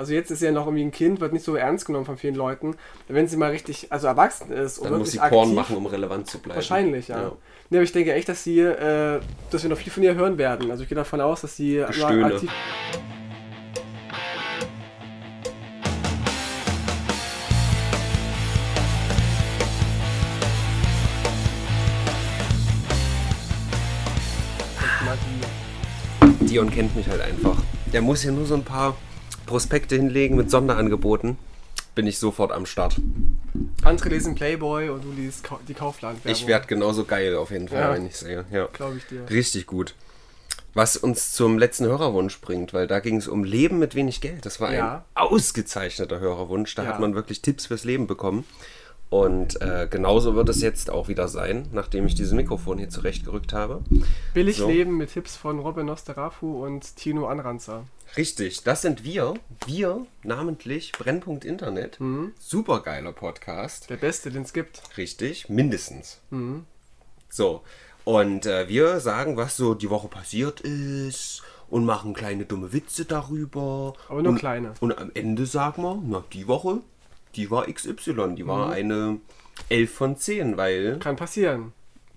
Also jetzt ist sie ja noch irgendwie ein Kind, wird nicht so ernst genommen von vielen Leuten. Wenn sie mal richtig, also erwachsen ist und Dann muss wirklich sie Porn aktiv, machen, um relevant zu bleiben. Wahrscheinlich, ja. Ja. Nee, aber ich denke echt, dass sie, äh, dass wir noch viel von ihr hören werden. Also ich gehe davon aus, dass sie Gestöhne. aktiv. Magie. Dion kennt mich halt einfach. Der muss ja nur so ein paar Prospekte hinlegen mit Sonderangeboten. Bin ich sofort am Start. Andere lesen Playboy und du liest die Kaufland. Ich werde genauso geil auf jeden Fall, Ja. wenn ich sehe. Ja. Glaube ich dir. Richtig gut. Was uns zum letzten Hörerwunsch bringt, weil da ging es um Leben mit wenig Geld. Das war ein Ja. ausgezeichneter Hörerwunsch. Da Ja. hat man wirklich Tipps fürs Leben bekommen. Und äh, genauso wird es jetzt auch wieder sein, nachdem ich dieses Mikrofon hier zurechtgerückt habe. Billig So. leben mit Tipps von Robin Nosterafu und Tino Anranzer. Richtig, das sind wir. Wir, namentlich Brennpunkt Internet. Supergeiler Podcast. Der beste, den es gibt. Richtig, mindestens. So, und äh, wir sagen, was so die Woche passiert ist und machen kleine dumme Witze darüber. Aber nur und, kleine. Und am Ende sagen wir, na, die Woche, die war XY, die war eine 11 von 10, weil Kann passieren.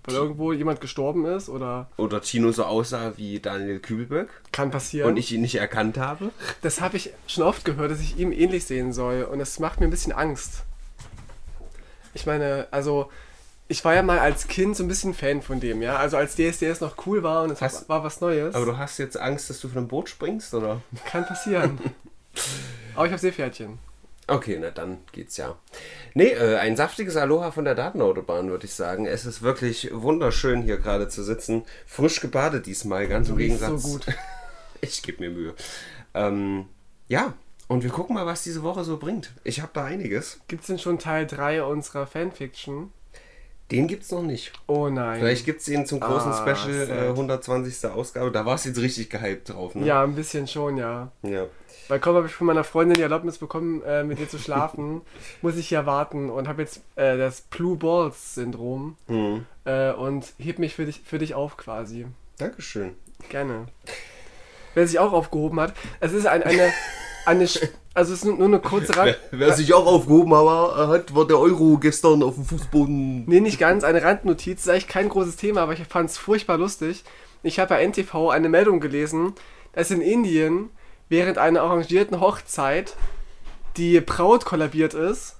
Weil irgendwo jemand gestorben ist oder oder Tino so aussah wie Daniel Kübelböck kann passieren. und ich ihn nicht erkannt habe. Das habe ich schon oft gehört, dass ich ihm ähnlich sehen soll. Und das macht mir ein bisschen Angst. Ich meine, also, ich war ja mal als Kind so ein bisschen Fan von dem, ja. Also als DSDS noch cool war und es Hast- war was Neues. Aber du hast jetzt Angst, dass du von einem Boot springst, oder? Kann passieren. Aber ich habe Seepferdchen. Okay, na dann geht's ja. Nee, äh, ein saftiges Aloha von der Datenautobahn, würde ich sagen. Es ist wirklich wunderschön, hier gerade zu sitzen. Frisch gebadet diesmal, ganz im Gegensatz. so gut. Ich gebe mir Mühe. Ähm, ja, und wir gucken mal, was diese Woche so bringt. Ich habe da einiges. Gibt es denn schon Teil 3 unserer Fanfiction? Den gibt's noch nicht. Oh nein. Vielleicht gibt's den zum großen Ah, Special, äh, sad. 120. Ausgabe. Da warst du jetzt richtig gehypt drauf, ne? Ja, ein bisschen schon, ja. Ja. Weil kaum habe ich von meiner Freundin die Erlaubnis bekommen, äh, mit ihr zu schlafen, muss ich hier warten und habe jetzt äh, das Blue Balls Syndrom Hm. äh, und heb mich für dich, für dich auf quasi. Dankeschön. Gerne. Wer sich auch aufgehoben hat, es ist ein, eine, eine, Sch- also es ist nur eine kurze Rand, Wer sich auch aufgehoben aber, hat, war der Euro gestern auf dem Fußboden. nee, nicht ganz, eine Randnotiz, ist eigentlich kein großes Thema, aber ich fand es furchtbar lustig. Ich habe bei NTV eine Meldung gelesen, dass in Indien während einer arrangierten Hochzeit die Braut kollabiert ist,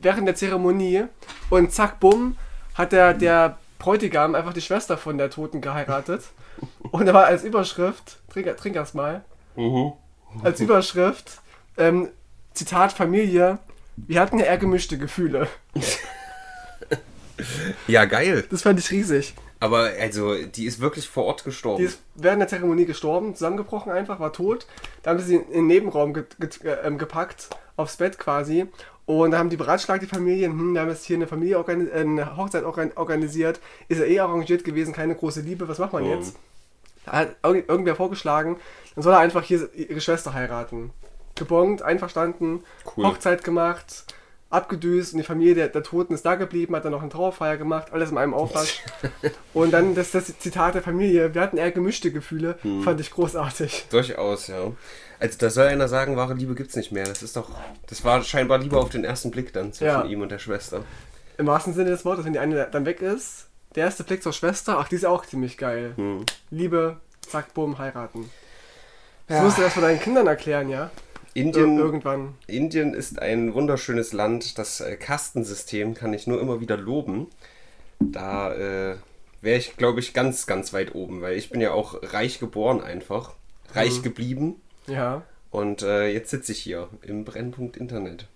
während der Zeremonie und zack, bumm, hat der, der Bräutigam einfach die Schwester von der Toten geheiratet. Und da war als Überschrift, trink, trink erst mal, Mhm. Als Überschrift, ähm, Zitat Familie, wir hatten ja eher gemischte Gefühle. Ja, geil. Das fand ich riesig. Aber also, die ist wirklich vor Ort gestorben. Die ist während der Zeremonie gestorben, zusammengebrochen einfach, war tot. Da haben sie sie in den Nebenraum ge ge äh, ähm, gepackt, aufs Bett quasi. Und da haben die beratschlagt, die Familien, hm, wir haben jetzt hier eine Familie, äh, eine Hochzeit organ organisiert, ist ja eh arrangiert gewesen, keine große Liebe, was macht man Mhm. jetzt? Da hat irg- irgendwer vorgeschlagen, dann soll er einfach hier ihre Schwester heiraten. Gebongt, einverstanden, Cool. Hochzeit gemacht, abgedüst und die Familie der, der Toten ist da geblieben, hat dann noch eine Trauerfeier gemacht, alles in einem Aufwasch. und dann das, das Zitat der Familie, wir hatten eher gemischte Gefühle, Hm. fand ich großartig. Durchaus, ja. Also da soll einer sagen, wahre Liebe gibt's nicht mehr. Das ist doch. Das war scheinbar lieber auf den ersten Blick dann zwischen Ja. ihm und der Schwester. Im wahrsten Sinne des Wortes, wenn die eine dann weg ist, der erste Blick zur Schwester, ach, die ist auch ziemlich geil. Hm. Liebe, zack, bumm, heiraten. Das Ja. musst du erst von deinen Kindern erklären, ja? Ir Indien, irgendwann. Indien ist ein wunderschönes Land. Das äh, Kastensystem kann ich nur immer wieder loben. Da äh, wäre ich, glaube ich, ganz, ganz weit oben, weil ich bin ja auch reich geboren einfach. Reich Mhm. geblieben. Ja. Und äh, jetzt sitze ich hier im Brennpunkt Internet,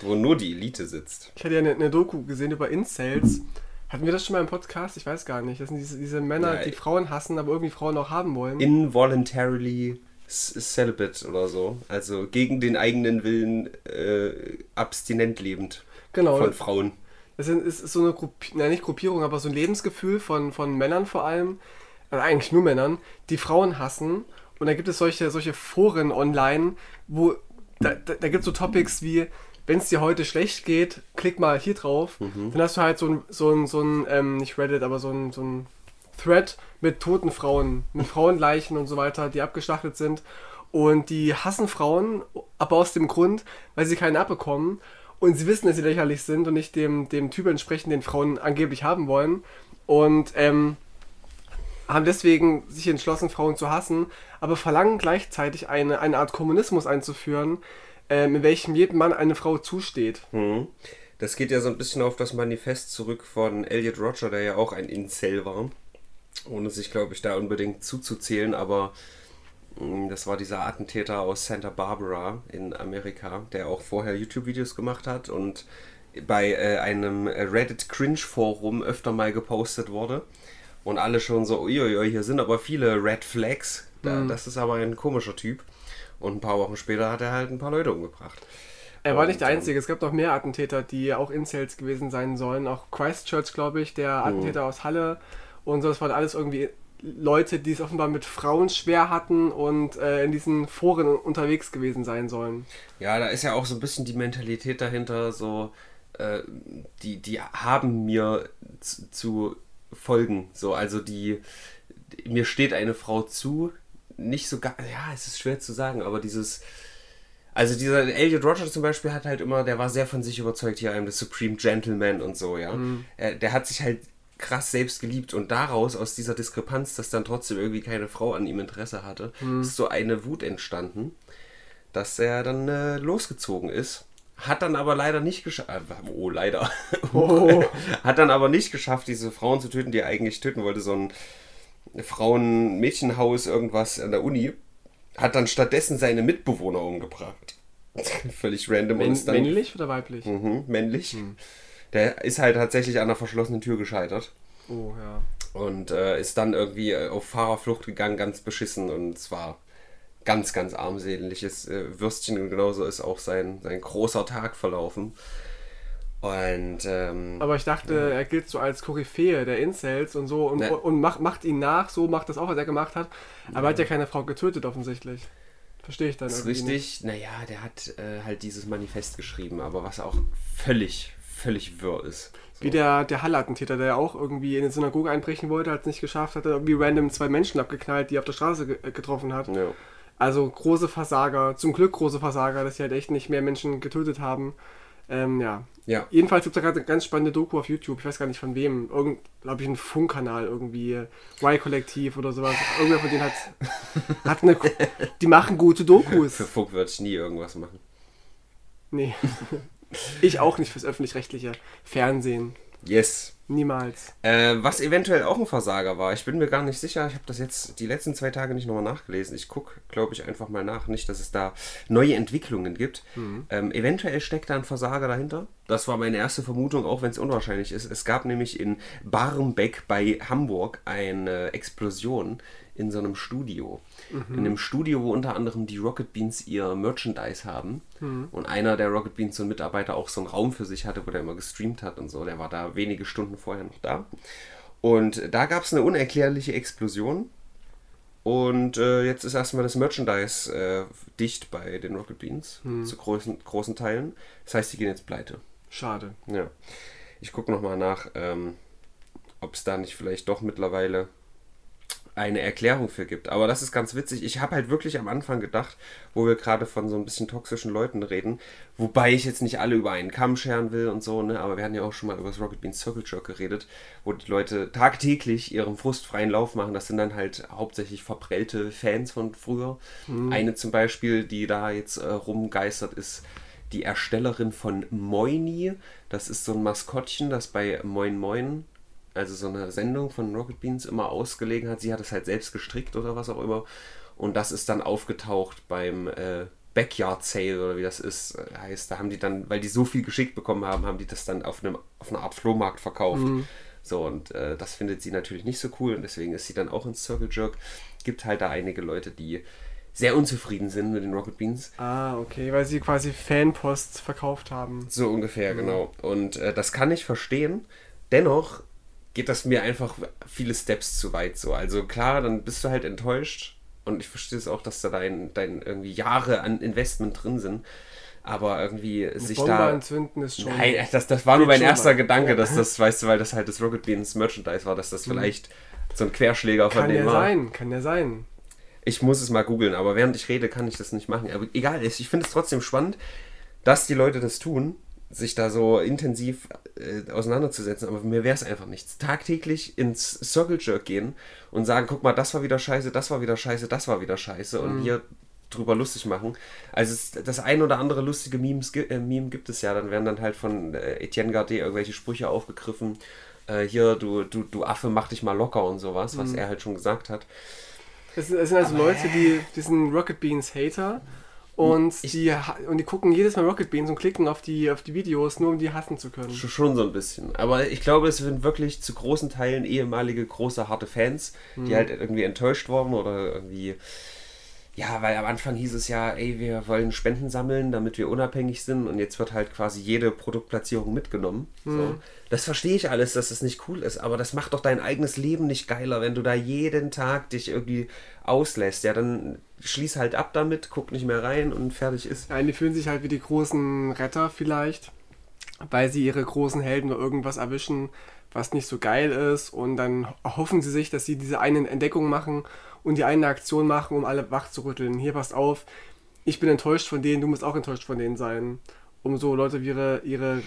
wo nur die Elite sitzt. Ich hatte ja eine, eine Doku gesehen über Incels. Hatten wir das schon mal im Podcast? Ich weiß gar nicht. Das sind diese, diese Männer, Nein. die Frauen hassen, aber irgendwie Frauen auch haben wollen. Involuntarily celibate oder so. Also gegen den eigenen Willen äh, abstinent lebend genau. von Frauen. Das ist, so eine Gruppi na, nicht Gruppierung, aber so ein Lebensgefühl von, von Männern vor allem, also eigentlich nur Männern, die Frauen hassen. Und da gibt es solche, solche Foren online, wo da, da, da gibt es so Topics wie, wenn es dir heute schlecht geht, klick mal hier drauf. Dann hast du halt so ein, so ein, so ein ähm, nicht Reddit, aber so ein, so ein Thread mit toten Frauen, mit Frauenleichen und so weiter, die abgeschlachtet sind. Und die hassen Frauen, aber aus dem Grund, weil sie keine abbekommen. Und sie wissen, dass sie lächerlich sind und nicht dem, dem Typ entsprechen, den Frauen angeblich haben wollen. Und ähm, haben deswegen sich entschlossen, Frauen zu hassen, aber verlangen gleichzeitig eine, eine Art Kommunismus einzuführen, in welchem jedem Mann eine Frau zusteht. Mhm. Das geht ja so ein bisschen auf das Manifest zurück von Elliot Roger, der ja auch ein Incel war. Ohne sich, glaube ich, da unbedingt zuzuzählen, aber mh, das war dieser Attentäter aus Santa Barbara in Amerika, der auch vorher YouTube-Videos gemacht hat und bei äh, einem Reddit Cringe Forum öfter mal gepostet wurde. Und alle schon so, uiuiui, hier sind aber viele Red Flags. Da, Das ist aber ein komischer Typ. Und ein paar Wochen später hat er halt ein paar Leute umgebracht. Er war nicht der ähm, Einzige, es gab noch mehr Attentäter, die auch Incels gewesen sein sollen. Auch Christchurch, glaube ich, der Attentäter aus Halle und so. Das waren alles irgendwie Leute, die es offenbar mit Frauen schwer hatten und äh, in diesen Foren unterwegs gewesen sein sollen. Ja, da ist ja auch so ein bisschen die Mentalität dahinter, so, äh, die, die haben mir zu, zu folgen. So, also die, mir steht eine Frau zu, nicht so ja, es ist schwer zu sagen, aber dieses, also dieser Elliot Roger zum Beispiel hat halt immer, der war sehr von sich überzeugt, hier einem the Supreme Gentleman und so, ja. Er, der hat sich halt krass selbst geliebt und daraus, aus dieser Diskrepanz, dass dann trotzdem irgendwie keine Frau an ihm Interesse hatte, ist so eine Wut entstanden, dass er dann äh, losgezogen ist. Hat dann aber leider nicht geschafft. Oh, leider. Oh. Hat dann aber nicht geschafft, diese Frauen zu töten, die er eigentlich töten wollte. So ein Frauen-Mädchenhaus, irgendwas an der Uni. Hat dann stattdessen seine Mitbewohner umgebracht. Völlig random. ist dann, männlich oder weiblich? Mhm, männlich. Der ist halt tatsächlich an einer verschlossenen Tür gescheitert. Oh, ja. Und äh, ist dann irgendwie äh, auf Fahrerflucht gegangen, ganz beschissen. Und es war ganz, ganz armseliges äh, Würstchen. Und genauso ist auch sein, sein großer Tag verlaufen. Und ähm, Aber ich dachte, er gilt so als Koryphäe der Incels und so und, Ne. und macht, macht ihn nach, so macht das auch, was er gemacht hat. Aber er hat ja keine Frau getötet, offensichtlich. Verstehe ich dann ist irgendwie nicht. richtig, naja, der hat äh, halt dieses Manifest geschrieben, aber was auch völlig, völlig wirr ist. So. Wie der, der Halle-Attentäter, der ja auch irgendwie in eine Synagoge einbrechen wollte, hat es nicht geschafft, hat irgendwie random zwei Menschen abgeknallt, die er auf der Straße ge äh, getroffen hat. Ja. Also große Versager, zum Glück große Versager, dass sie halt echt nicht mehr Menschen getötet haben. Ähm, ja. ja, Jedenfalls gibt es da gerade eine ganz spannende Doku auf YouTube, ich weiß gar nicht von wem, irgend, glaube ich, ein Funkkanal irgendwie, Y-Kollektiv oder sowas. Irgendwer von denen hat, hat eine, die machen gute Dokus. für Funk würde ich nie irgendwas machen. Nee. Ich auch nicht fürs öffentlich-rechtliche Fernsehen. Yes. Niemals. Äh, was eventuell auch ein Versager war, ich bin mir gar nicht sicher, ich habe das jetzt die letzten zwei Tage nicht nochmal nachgelesen. Ich gucke, glaube ich, einfach mal nach, nicht, dass es da neue Entwicklungen gibt. Ähm, eventuell steckt da ein Versager dahinter. Das war meine erste Vermutung, auch wenn es unwahrscheinlich ist. Es gab nämlich in Barmbek bei Hamburg eine Explosion in so einem Studio. In einem Studio, wo unter anderem die Rocket Beans ihr Merchandise haben. Und einer der Rocket Beans, so ein Mitarbeiter, auch so einen Raum für sich hatte, wo der immer gestreamt hat und so. Der war da wenige Stunden vorher noch da. Und da gab es eine unerklärliche Explosion. Und äh, jetzt ist erstmal das Merchandise äh, dicht bei den Rocket Beans, zu großen, großen Teilen. Das heißt, die gehen jetzt pleite. Schade. Ja. Ich gucke nochmal nach, ähm, ob es da nicht vielleicht doch mittlerweile eine Erklärung für gibt. Aber das ist ganz witzig. Ich habe halt wirklich am Anfang gedacht, wo wir gerade von so ein bisschen toxischen Leuten reden, wobei ich jetzt nicht alle über einen Kamm scheren will und so, ne? aber wir hatten ja auch schon mal über das Rocket Beans Circle Jerk geredet, wo die Leute tagtäglich ihren frustfreien Lauf machen. Das sind dann halt hauptsächlich verprellte Fans von früher. Eine zum Beispiel, die da jetzt äh, rumgeistert, ist die Erstellerin von Moini. Das ist so ein Maskottchen, das bei Moin Moin, also so eine Sendung von Rocket Beans, immer ausgelegen hat. Sie hat es halt selbst gestrickt oder was auch immer. Und das ist dann aufgetaucht beim äh, Backyard Sale oder wie das ist, äh, heißt. Da haben die dann, weil die so viel geschickt bekommen haben, haben die das dann auf, einem, auf einer Art Flohmarkt verkauft. So, und äh, das findet sie natürlich nicht so cool und deswegen ist sie dann auch ins Circle Jerk. Gibt halt da einige Leute, die sehr unzufrieden sind mit den Rocket Beans. Ah, okay, weil sie quasi Fanpost verkauft haben. So ungefähr, genau. Und äh, das kann ich verstehen. Dennoch geht das mir einfach viele Steps zu weit so. Also klar, dann bist du halt enttäuscht. Und ich verstehe es auch, dass da dein, dein irgendwie Jahre an Investment drin sind. Aber irgendwie sich Bombe da. entzünden ist schon. Nein, das, das war nur mein erster mal. Gedanke, Ja. dass das, weißt du, weil das halt das Rocket Beans Merchandise war, dass das vielleicht so ein Querschläger von kann denen ja war. sein, kann ja sein. Ich muss es mal googeln, aber während ich rede, kann ich das nicht machen. Aber egal, ich finde es trotzdem spannend, dass die Leute das tun, sich da so intensiv äh, auseinanderzusetzen. Aber mir wäre es einfach nichts. Tagtäglich ins Circle Jerk gehen und sagen, guck mal, das war wieder scheiße, das war wieder scheiße, das war wieder scheiße. Und hier drüber lustig machen. Also es, das ein oder andere lustige Memes, äh, Meme gibt es ja. Dann werden dann halt von äh, Etienne Gardet irgendwelche Sprüche aufgegriffen. Äh, hier, du, du, du Affe, mach dich mal locker und sowas, was er halt schon gesagt hat. Es sind, es sind also Leute, die, die sind Rocket Beans Hater und die, ha- und die gucken jedes Mal Rocket Beans und klicken auf die, auf die Videos, nur um die hassen zu können. Sch- Schon so ein bisschen. Aber ich glaube, es sind wirklich zu großen Teilen ehemalige große, harte Fans, die halt irgendwie enttäuscht wurden oder irgendwie. Ja, weil am Anfang hieß es ja, ey, wir wollen Spenden sammeln, damit wir unabhängig sind und jetzt wird halt quasi jede Produktplatzierung mitgenommen. So. Das verstehe ich alles, dass das nicht cool ist, aber das macht doch dein eigenes Leben nicht geiler, wenn du da jeden Tag dich irgendwie auslässt. Ja, dann schließ halt ab damit, guck nicht mehr rein und fertig ist. Ja, die fühlen sich halt wie die großen Retter vielleicht, weil sie ihre großen Helden nur irgendwas erwischen, was nicht so geil ist und dann hoffen sie sich, dass sie diese eine Entdeckung machen und die eine Aktion machen, um alle wach zu rütteln. Hier passt auf, ich bin enttäuscht von denen, du musst auch enttäuscht von denen sein, um so Leute wie ihre, ihre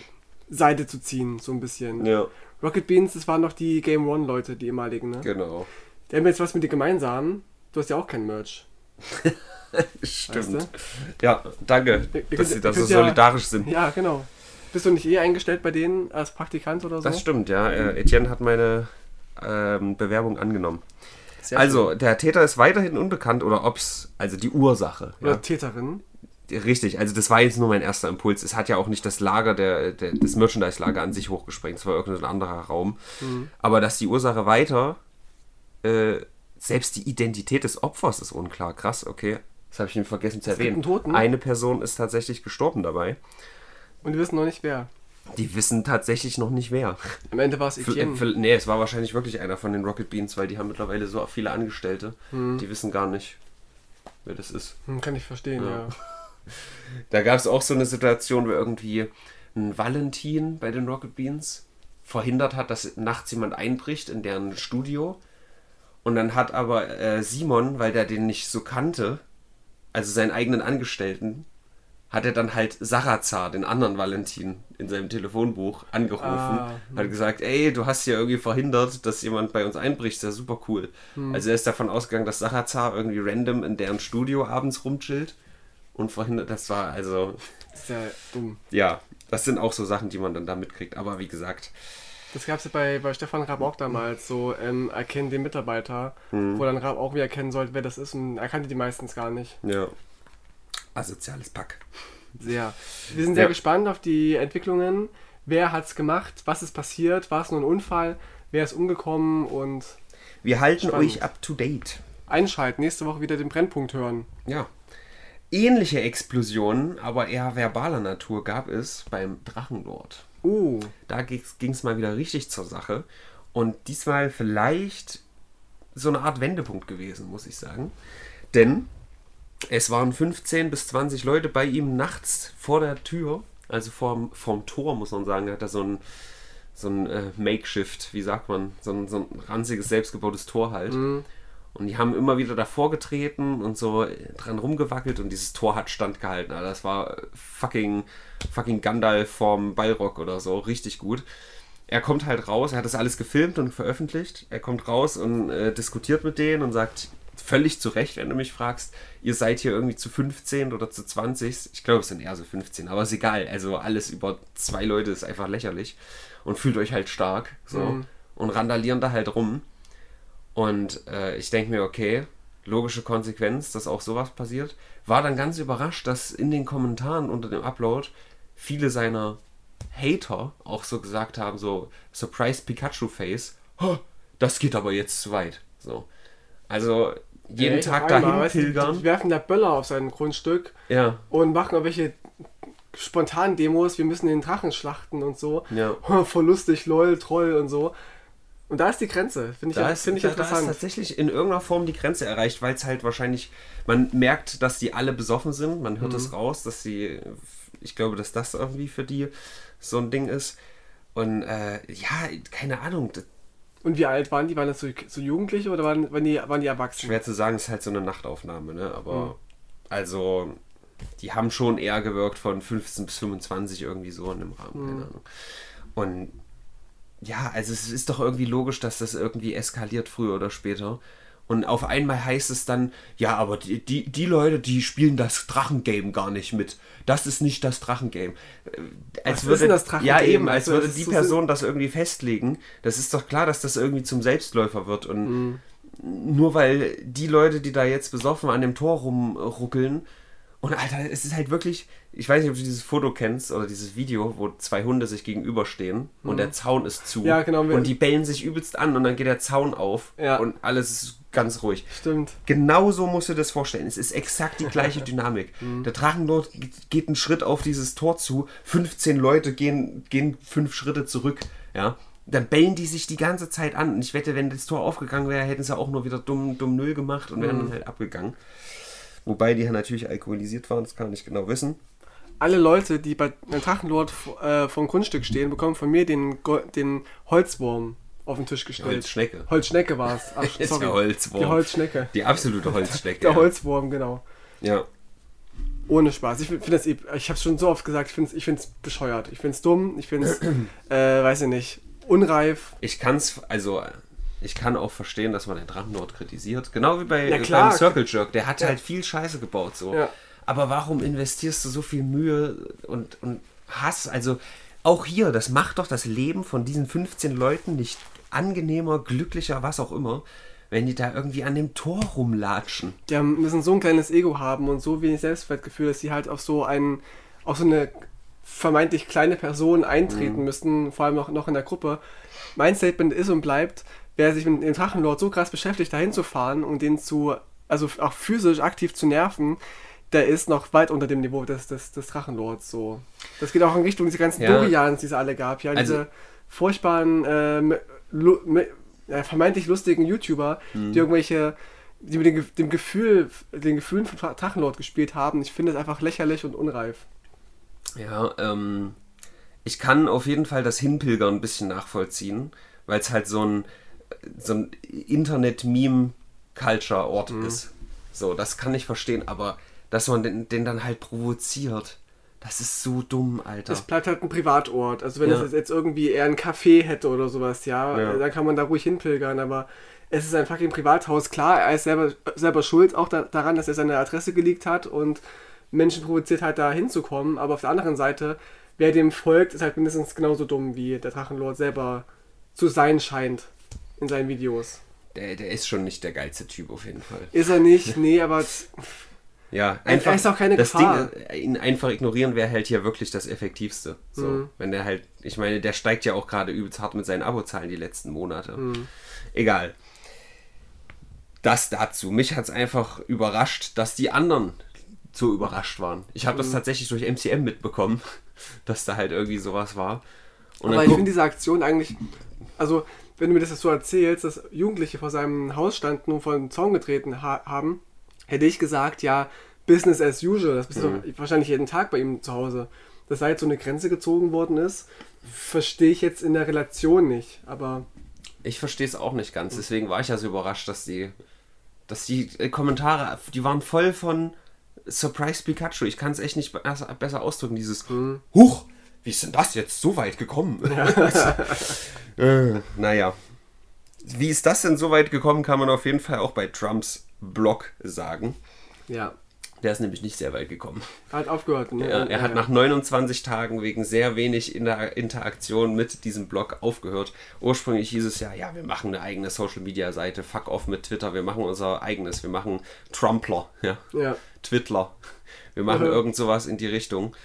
Seite zu ziehen, so ein bisschen. Ja, Rocket Beans, das waren doch die Game One Leute, die ehemaligen, ne? genau. Die haben jetzt was mit dir gemeinsam, du hast ja auch kein Merch. Stimmt. Weißt Ja, danke, Ihr- ihr dass Sie da so ja- solidarisch sind. Ja, genau. Bist du nicht eh eingestellt bei denen als Praktikant oder so? Das stimmt, ja. Äh, Etienne hat meine ähm, Bewerbung angenommen. Sehr also, der Täter ist weiterhin unbekannt oder ob's, also die Ursache. Oder Ja. Täterin. Richtig, also das war jetzt nur mein erster Impuls. Es hat ja auch nicht das Lager, der, der, das Merchandise-Lager an sich hochgesprengt, es war irgendein anderer Raum. Aber dass die Ursache weiter, äh, selbst die Identität des Opfers ist unklar. Krass, okay. Das habe ich ihm vergessen zu gibt erwähnen. einen Toten? Eine Person ist tatsächlich gestorben dabei. Und wir wissen noch nicht wer. Die wissen tatsächlich noch nicht wer. Am Ende war es Etienne. für, nee, es war wahrscheinlich wirklich einer von den Rocket Beans, weil die haben mittlerweile so viele Angestellte. Die wissen gar nicht, wer das ist. Hm, kann ich verstehen, ja. Da gab es auch so eine Situation, wo irgendwie ein Valentin bei den Rocket Beans verhindert hat, dass nachts jemand einbricht in deren Studio. Und dann hat aber äh, Simon, weil der den nicht so kannte, also seinen eigenen Angestellten, hat er dann halt Sarazar, den anderen Valentin, in seinem Telefonbuch angerufen. Ah, hat gesagt, ey, du hast hier irgendwie verhindert, dass jemand bei uns einbricht. Ist ja super cool. Also er ist davon ausgegangen, dass Sarazar irgendwie random in deren Studio abends rumchillt und verhindert. Das war also, Das ist ja dumm. ja, das sind auch so Sachen, die man dann da mitkriegt. Aber wie gesagt, Das gab es ja bei, bei Stefan Raab auch damals, so ähm, erkennen den Mitarbeiter, Hm. wo dann Raab auch wieder erkennen sollte, wer das ist und er kannte die meistens gar nicht. ja, asoziales Pack. Sehr. Wir sind sehr Ja. gespannt auf die Entwicklungen. Wer hat's gemacht? Was ist passiert? War es nur ein Unfall? Wer ist umgekommen? Und Wir halten Spannend. euch up to date. einschalten. Nächste Woche wieder den Brennpunkt hören. Ja. Ähnliche Explosionen, aber eher verbaler Natur gab es beim Drachenlord. Uh, Da ging es mal wieder richtig zur Sache. Und diesmal vielleicht so eine Art Wendepunkt gewesen, muss ich sagen. Denn es waren 15 bis 20 Leute bei ihm nachts vor der Tür, also vorm, vorm Tor, muss man sagen. Er hat da so ein, so ein äh, Makeshift, wie sagt man, so ein, so ein ranziges, selbstgebautes Tor halt. Und die haben immer wieder davor getreten und so dran rumgewackelt und dieses Tor hat standgehalten. Also das war fucking, fucking Gandalf vom Ballrock oder so. Richtig gut. Er kommt halt raus, er hat das alles gefilmt und veröffentlicht. Er kommt raus und äh, diskutiert mit denen und sagt, völlig zu Recht, wenn du mich fragst, ihr seid hier irgendwie zu 15 oder zu 20. Ich glaube, es sind eher so 15, aber ist egal. Also alles über zwei Leute ist einfach lächerlich. Und fühlt euch halt stark. So. Mhm. Und randalieren da halt rum. Und äh, ich denke mir, okay, logische Konsequenz, dass auch sowas passiert. War dann ganz überrascht, dass in den Kommentaren unter dem Upload viele seiner Hater auch so gesagt haben, so Surprise Pikachu Face, "Ha, das geht aber jetzt zu weit. So. Also jeden echt Tag einmal, dahin weißt du, Die pilgern. werfen da Böller auf sein Grundstück Ja, und machen irgendwelche spontanen Demos. Wir müssen den Drachen schlachten und so. Ja. Voll lustig, lol, Troll und so. Und da ist die Grenze. Finde ich, da ist, finde ich da, da ist interessant. tatsächlich in irgendeiner Form die Grenze erreicht, weil es halt wahrscheinlich, man merkt, dass die alle besoffen sind, man hört es raus, dass sie, ich glaube, dass das irgendwie für die so ein Ding ist. Und äh, ja, keine Ahnung, Und wie alt waren die? Waren das so, so Jugendliche oder waren, waren, die, waren die erwachsen? Schwer zu sagen, ist halt so eine Nachtaufnahme, ne? Aber mhm. also, die haben schon eher gewirkt von 15 bis 25 irgendwie so in dem Rahmen, mhm. keine Ahnung. Und ja, also es ist doch irgendwie logisch, dass das irgendwie eskaliert früher oder später. Und auf einmal heißt es dann, ja, aber die, die, die Leute, die spielen das Drachengame gar nicht mit. Das ist nicht das Drachengame. Äh, als Was würde, das Drachengame? Ja, eben, als Also, würde die so Person das irgendwie festlegen. Das ist doch klar, dass das irgendwie zum Selbstläufer wird. Und Mhm. nur weil die Leute, die da jetzt besoffen an dem Tor rumruckeln, und Alter, es ist halt wirklich, ich weiß nicht, ob du dieses Foto kennst oder dieses Video, wo zwei Hunde sich gegenüberstehen und der Zaun ist zu. Mhm. Ja, genau, Und die bellen sich übelst an und dann geht der Zaun auf Ja. und alles ist ganz ruhig. Stimmt. Genau so musst du das vorstellen. Es ist exakt die gleiche Dynamik. Mhm. Der Drachenlord geht einen Schritt auf dieses Tor zu, 15 Leute gehen, gehen fünf Schritte zurück. Ja. Dann bellen die sich die ganze Zeit an. Und ich wette, wenn das Tor aufgegangen wäre, hätten sie auch nur wieder dumm, dumm Null gemacht und wären Mhm. dann halt abgegangen. Wobei die ja natürlich alkoholisiert waren, das kann ich genau wissen. Alle Leute, die bei einem Drachenlord äh, vom Grundstück stehen, bekommen von mir den, den Holzwurm auf den Tisch gestellt. Holzschnecke. Holzschnecke war es. Ach, Ist sorry. der Holzwurm. Die Holzschnecke. Die absolute Holzschnecke. Der ja. Holzwurm, genau. Ja. Ohne Spaß. Ich finde das, eh- ich habe es schon so oft gesagt, ich finde es ich find's bescheuert. Ich finde es dumm, ich finde es, äh, weiß ich nicht, unreif. Ich kann's, also ich kann auch verstehen, dass man den Drachenlord kritisiert. Genau wie bei äh, beim Circle Jerk. Der hat Ja. halt viel Scheiße gebaut so. Ja. Aber warum investierst du so viel Mühe und, und Hass? Also auch hier, das macht doch das Leben von diesen 15 Leuten nicht angenehmer, glücklicher, was auch immer, wenn die da irgendwie an dem Tor rumlatschen. Die haben, müssen so ein kleines Ego haben und so wenig Selbstwertgefühl, dass sie halt auf so einen, auf so eine vermeintlich kleine Person eintreten müssten, vor allem noch, noch in der Gruppe. Mein Statement ist und bleibt, wer sich mit dem Drachenlord so krass beschäftigt, dahin zu fahren und den zu, also auch physisch aktiv zu nerven, der ist noch weit unter dem Niveau des, des, des Drachenlords. So. Das geht auch in Richtung diese ganzen Ja. Dorians, die es alle gab. Ja, Also- diese furchtbaren, ähm, lu ja, vermeintlich lustigen YouTuber, Mhm. die irgendwelche, die mit dem, dem Gefühl, den Gefühlen von Dra- Drachenlord gespielt haben. Ich finde es einfach lächerlich und unreif. Ja, ähm, ich kann auf jeden Fall das Hinpilgern ein bisschen nachvollziehen, weil es halt so ein, so ein Internet-Meme-Culture-Ort ist. So, das kann ich verstehen, aber dass man den, den dann halt provoziert, das ist so dumm, Alter. Es bleibt halt ein Privatort. Also wenn Ja. es jetzt irgendwie eher ein Café hätte oder sowas, ja, Ja. äh, dann kann man da ruhig hinpilgern, aber es ist ein fucking Privathaus. Klar, er ist selber, selber schuld auch da, daran, dass er seine Adresse geleakt hat und Menschen provoziert hat, da hinzukommen. Aber auf der anderen Seite, wer dem folgt, ist halt mindestens genauso dumm, wie der Drachenlord selber zu sein scheint in seinen Videos. Der, der ist schon nicht der geilste Typ auf jeden Fall. Ist er nicht, nee, aber Ja, er ist auch keine das Gefahr. Ding, äh, ihn einfach ignorieren wäre halt hier wirklich das Effektivste. So, Mhm. wenn der halt, ich meine, der steigt ja auch gerade übelst hart mit seinen Abozahlen die letzten Monate. Mhm. Egal. Das dazu. Mich hat es einfach überrascht, dass die anderen so überrascht waren. Ich habe Mhm. das tatsächlich durch MCM mitbekommen, dass da halt irgendwie sowas war. Und Aber ich finde diese Aktion eigentlich, also wenn du mir das jetzt so erzählst, dass Jugendliche vor seinem Haus standen und vor den Zaun getreten ha haben, hätte ich gesagt, ja, Business as usual, das bist du Mhm. doch wahrscheinlich jeden Tag bei ihm zu Hause. Dass da jetzt so eine Grenze gezogen worden ist, verstehe ich jetzt in der Relation nicht. Aber Ich verstehe es auch nicht ganz. Deswegen war ich ja so überrascht, dass die, dass die äh, Kommentare, die waren voll von Surprise Pikachu. Ich kann es echt nicht besser, ausdrücken. Dieses Huch, wie ist denn das jetzt so weit gekommen? äh, naja. Wie ist das denn so weit gekommen, kann man auf jeden Fall auch bei Trumps Blog sagen. ja, Der ist nämlich nicht sehr weit gekommen. er hat aufgehört. Ne? Er Ja, hat nach 29 Tagen wegen sehr wenig Inter Interaktion mit diesem Blog aufgehört. Ursprünglich hieß es ja, ja, wir machen eine eigene Social Media Seite, fuck off mit Twitter, wir machen unser eigenes, wir machen Trumpler, ja, Ja. Twittler. Wir machen Mhm. irgend sowas in die Richtung.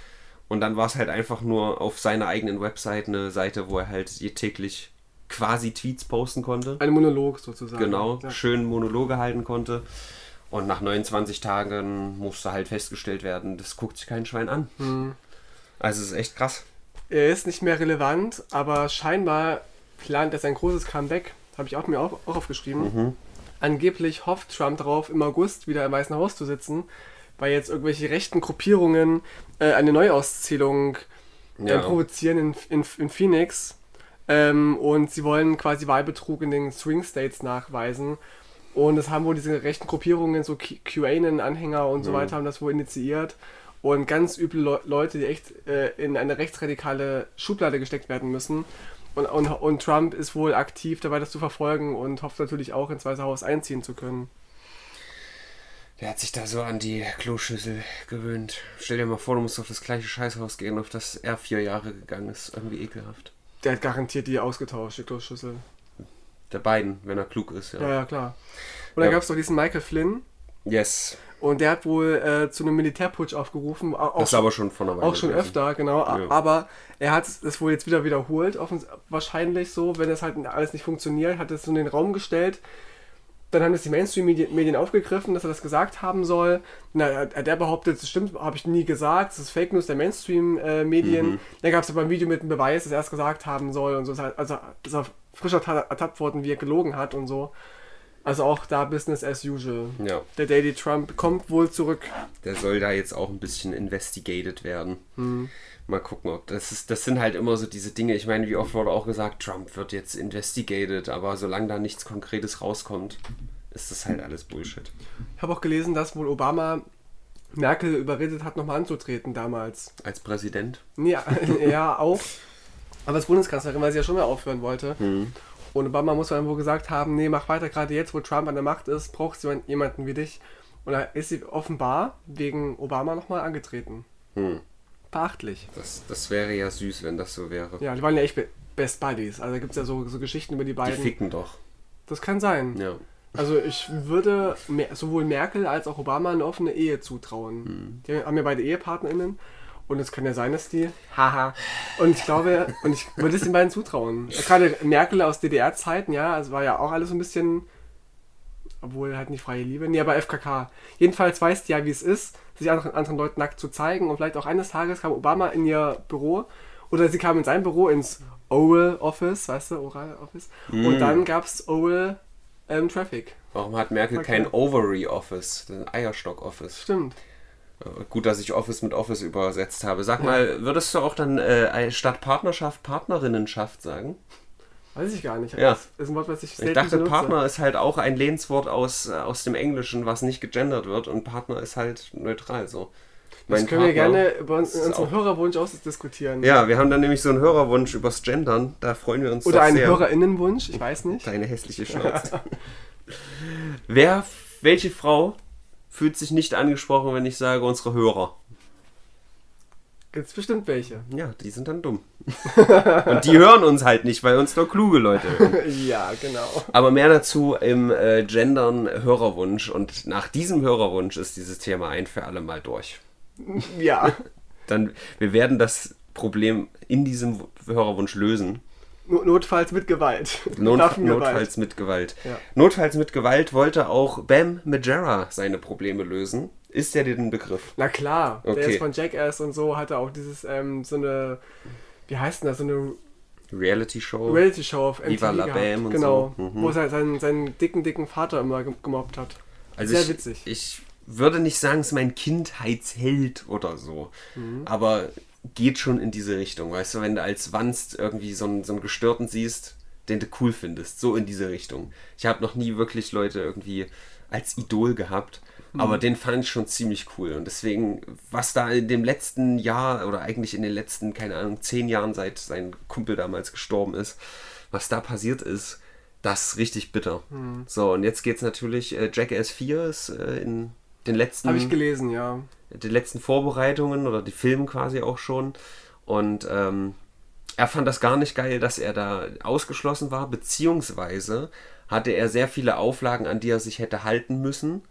Und dann war es halt einfach nur auf seiner eigenen Website eine Seite, wo er halt täglich quasi Tweets posten konnte. Ein Monolog sozusagen. Genau, Ja. schön Monologe halten konnte. Und nach 29 Tagen musste halt festgestellt werden, das guckt sich kein Schwein an. Mhm. Also es ist echt krass. Er ist nicht mehr relevant, aber scheinbar plant er sein großes Comeback. Habe ich auch mir auch, auch aufgeschrieben. Angeblich hofft Trump darauf, im August wieder im Weißen Haus zu sitzen, weil jetzt irgendwelche rechten Gruppierungen äh, eine Neuauszählung äh, Ja. provozieren in, in, in Phoenix. Ähm, und sie wollen quasi Wahlbetrug in den Swing States nachweisen. Und es haben wohl diese rechten Gruppierungen, so QAnon-Anhänger und so Mhm. weiter, haben das wohl initiiert. Und ganz üble Le Leute, die echt äh, in eine rechtsradikale Schublade gesteckt werden müssen. Und, und, und Trump ist wohl aktiv dabei, das zu verfolgen und hofft natürlich auch ins Weiße Haus einziehen zu können. Der hat sich da so an die Kloschüssel gewöhnt. Stell dir mal vor, du musst auf das gleiche Scheißhaus gehen, auf das er vier Jahre gegangen ist. Irgendwie ekelhaft. Der hat garantiert die ausgetauscht, die Kloschüssel. Der beiden, wenn er klug ist, ja. Ja, ja, klar. Und dann Ja. gab es noch diesen Michael Flynn. Yes. Und der hat wohl äh, zu einem Militärputsch aufgerufen. Auch, Das ist aber schon von der Weile auch schon gewesen. öfter, genau. Ja. Aber er hat es wohl jetzt wieder wiederholt. Wahrscheinlich so, wenn es halt alles nicht funktioniert, hat es so in den Raum gestellt. Dann haben das die Mainstream-Medien Medien aufgegriffen, dass er das gesagt haben soll. Na, er- der behauptet, das stimmt, habe ich nie gesagt. Das ist Fake News der Mainstream-Medien. Mhm. Dann gab es aber ein Video mit einem Beweis, dass er es gesagt haben soll und so. Also ist er frischer ertappt worden, wie er gelogen hat und so. Also auch da Business as usual. Ja, Der Daily Trump kommt wohl zurück. der soll da jetzt auch ein bisschen investigated werden. Mal gucken, ob das ist. Das sind halt immer so diese Dinge. Ich meine, wie oft wurde auch gesagt, Trump wird jetzt investigated, aber solange da nichts Konkretes rauskommt, ist das halt alles Bullshit. Ich habe auch gelesen, dass wohl Obama Merkel überredet hat, nochmal anzutreten damals. Als Präsident. Ja, ja, auch. Aber als Bundeskanzlerin, weil sie ja schon mal aufhören wollte. Und Obama muss dann wohl gesagt haben, nee, mach weiter, gerade jetzt, wo Trump an der Macht ist, braucht sie jemanden wie dich. Und da ist sie offenbar wegen Obama nochmal angetreten. Hm. Beachtlich. Das, das wäre ja süß, wenn das so wäre. Ja, die waren ja echt Be- Best Buddies. Also da gibt es ja so, so Geschichten über die Die beiden. ficken doch. Das kann sein. Ja. Also ich würde sowohl Merkel als auch Obama eine offene Ehe zutrauen. Die haben ja beide EhepartnerInnen. Und es kann ja sein, dass die. Haha. Und ich glaube, und ich würde es den beiden zutrauen. Gerade Merkel aus DDR-Zeiten, ja, also war ja auch alles so ein bisschen. Obwohl halt nicht freie Liebe. Nee, aber FKK. Jedenfalls weiß die ja, wie es ist, sich anderen, anderen Leuten nackt zu zeigen. Und vielleicht auch eines Tages kam Obama in ihr Büro. Oder sie kam in sein Büro ins Oval Office, weißt du, Oral Office. Und dann gab es Oval ähm, Traffic. Warum hat Merkel Okay. kein Ovary Office, ein Eierstock Office? Stimmt. Äh, Gut, dass ich Office mit Office übersetzt habe. Sag mal, würdest du auch dann äh, statt Partnerschaft Partnerinnenschaft sagen? Weiß ich gar nicht. Ja. Das ist ein Wort, was ich Ich dachte, benutze. Partner ist halt auch ein Lehnswort aus, äh, aus dem Englischen, was nicht gegendert wird und Partner ist halt neutral so. Das Mein können wir Partner- gerne über uns, unseren auch- Hörerwunsch ausdiskutieren. Ja, wir haben dann nämlich so einen Hörerwunsch übers Gendern, da freuen wir uns Oder einen sehr. Hörerinnenwunsch, ich weiß nicht. Deine hässliche Schnauze. Wer, welche Frau fühlt sich nicht angesprochen, wenn ich sage, unsere Hörer? Gibt es bestimmt welche. Ja, die sind dann dumm. Und die hören uns halt nicht, weil uns nur kluge Leute hören. ja, genau. Aber mehr dazu im äh, Gendern Hörerwunsch. Und nach diesem Hörerwunsch ist dieses Thema ein für alle Mal durch. Ja. Dann, wir werden das Problem in diesem Hörerwunsch lösen. No- Notfalls mit Gewalt. Not, Waffengewalt. notfalls mit Gewalt. Ja. Notfalls mit Gewalt wollte auch Bam Majera seine Probleme lösen. Ist der dir ein Begriff? Na klar, der Okay. ist von Jackass und so, hat er auch dieses, ähm, so eine, wie heißt denn das, so eine Reality Show. Reality-Show auf MTV Viva la. Bam und genau, so. Mhm. wo er seinen, seinen dicken, dicken Vater immer gem- gemobbt hat. Also Sehr ich, witzig. Ich würde nicht sagen, es ist mein Kindheitsheld oder so. Mhm. Aber geht schon in diese Richtung. Weißt du, wenn du als Wanst irgendwie so einen, so einen Gestörten siehst, den du cool findest. So in diese Richtung. Ich habe noch nie wirklich Leute irgendwie als Idol gehabt. Mhm. Aber den fand ich schon ziemlich cool. Und deswegen, was da in dem letzten Jahr oder eigentlich in den letzten, keine Ahnung, zehn Jahren, seit sein Kumpel damals gestorben ist, was da passiert ist, das ist richtig bitter. Mhm. So, und jetzt geht's natürlich, äh, Jackass 4 ist äh, in den letzten, Habe ich gelesen, ja. den letzten Vorbereitungen oder die Filme quasi auch schon. Und ähm, er fand das gar nicht geil, dass er da ausgeschlossen war, beziehungsweise hatte er sehr viele Auflagen, an die er sich hätte halten müssen,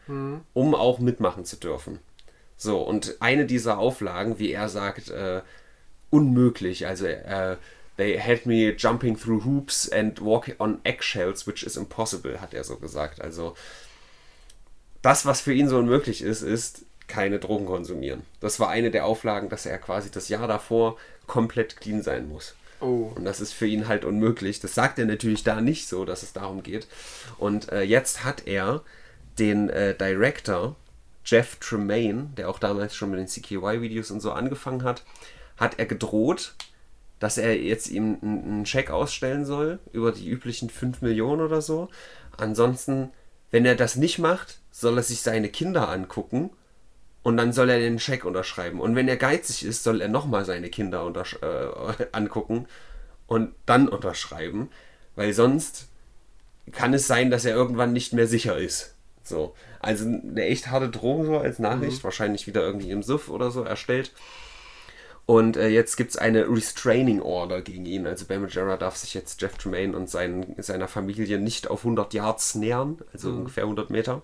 um auch mitmachen zu dürfen. So, und eine dieser Auflagen, wie er sagt, äh, unmöglich. Also, äh, they had me jumping through hoops and walking on eggshells, which is impossible, hat er so gesagt. Also, das, was für ihn so unmöglich ist, ist keine Drogen konsumieren. Das war eine der Auflagen, dass er quasi das Jahr davor komplett clean sein muss. Oh. Und das ist für ihn halt unmöglich. Das sagt er natürlich da nicht so, dass es darum geht. Und äh, jetzt hat er den äh, Director Jeff Tremaine, der auch damals schon mit den CKY-Videos und so angefangen hat, hat er gedroht, dass er jetzt ihm einen Scheck ausstellen soll über die üblichen 5 Millionen oder so. Ansonsten, wenn er das nicht macht, soll er sich seine Kinder angucken und dann soll er den Scheck unterschreiben. Und wenn er geizig ist, soll er nochmal seine Kinder äh, angucken und dann unterschreiben, weil sonst kann es sein, dass er irgendwann nicht mehr sicher ist. So. Also eine echt harte Drohung so als Nachricht, wahrscheinlich wieder irgendwie im Suff oder so erstellt. Und äh, jetzt gibt es eine Restraining Order gegen ihn. Also Ben Majera darf sich jetzt Jeff Tremaine und seinen, seiner Familie nicht auf 100 Yards nähern, also ungefähr 100 Meter.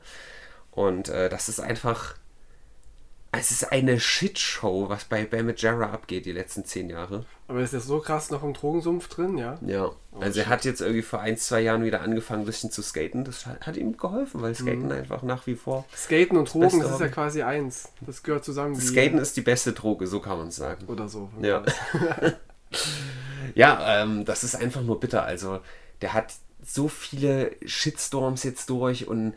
Und äh, das ist einfach. Es ist eine Shitshow, was bei Ben Majera abgeht die letzten zehn Jahre. Aber ist das so krass noch im Drogensumpf drin, ja? Ja. Also er hat jetzt irgendwie vor ein, zwei Jahren wieder angefangen, ein bisschen zu skaten. Das hat, ihm geholfen, weil Skaten einfach nach wie vor. Skaten und Drogen, das ist ja quasi eins. Das gehört zusammen. Skaten ist die beste Droge, so kann man es sagen. Oder so. Ja. ja, ähm, das ist einfach nur bitter. Also, der hat so viele Shitstorms jetzt durch und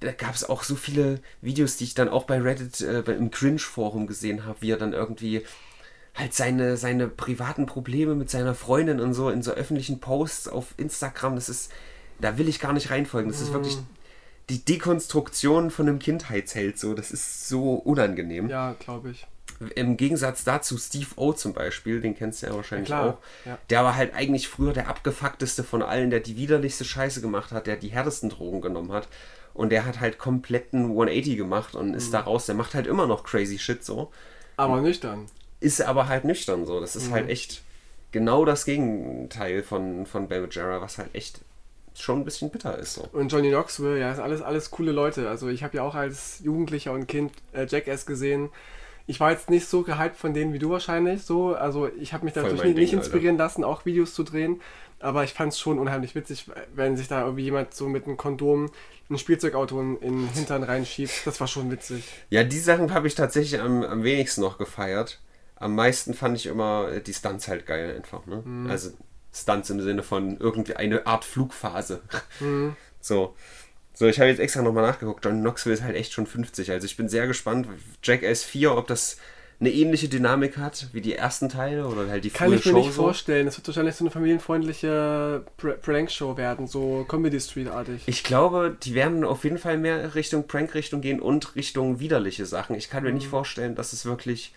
da gab es auch so viele Videos, die ich dann auch bei Reddit äh, bei- im Cringe-Forum gesehen habe, wie er dann irgendwie halt seine, seine privaten Probleme mit seiner Freundin und so in so öffentlichen Posts auf Instagram, das ist, da will ich gar nicht reinfolgen. Das ist wirklich die Dekonstruktion von einem Kindheitsheld so. Das ist so unangenehm. Ja, glaube ich. Im Gegensatz dazu Steve O zum Beispiel, den kennst du ja wahrscheinlich Ja, auch. ja. Der war halt eigentlich früher der abgefuckteste von allen, der die widerlichste Scheiße gemacht hat, der die härtesten Drogen genommen hat. Und der hat halt kompletten 180 gemacht und Mhm. ist da raus. Der macht halt immer noch crazy shit so. Aber nüchtern. Ist aber halt nüchtern so. Das ist Mhm. halt echt genau das Gegenteil von, von Ben Majera, was halt echt schon ein bisschen bitter ist so. Und Johnny Knoxville, ja, das sind alles, alles coole Leute. Also ich habe ja auch als Jugendlicher und Kind äh, Jackass gesehen. Ich war jetzt nicht so gehypt von denen wie du wahrscheinlich so. Also ich habe mich dadurch nicht, Ding, inspirieren lassen, auch Videos zu drehen. Aber ich fand es schon unheimlich witzig, wenn sich da irgendwie jemand so mit einem Kondom ein Spielzeugauto in den Hintern reinschiebt. Das war schon witzig. Ja, die Sachen habe ich tatsächlich am, am wenigsten noch gefeiert. Am meisten fand ich immer äh, die Stunts halt geil einfach. Ne? Mhm. Also Stunts im Sinne von irgendwie eine Art Flugphase. Mhm. So. So, ich habe jetzt extra nochmal nachgeguckt. John Knoxville ist halt echt schon 50. Also ich bin sehr gespannt. Jackass 4, ob das eine ähnliche Dynamik hat wie die ersten Teile oder halt die Kann ich mir Show nicht so. vorstellen. Es wird wahrscheinlich so eine familienfreundliche Pr Prank-Show werden, so Comedy Street-artig. Ich glaube, die werden auf jeden Fall mehr Richtung Prank-Richtung gehen und Richtung widerliche Sachen. Ich kann mir Mhm. nicht vorstellen, dass es wirklich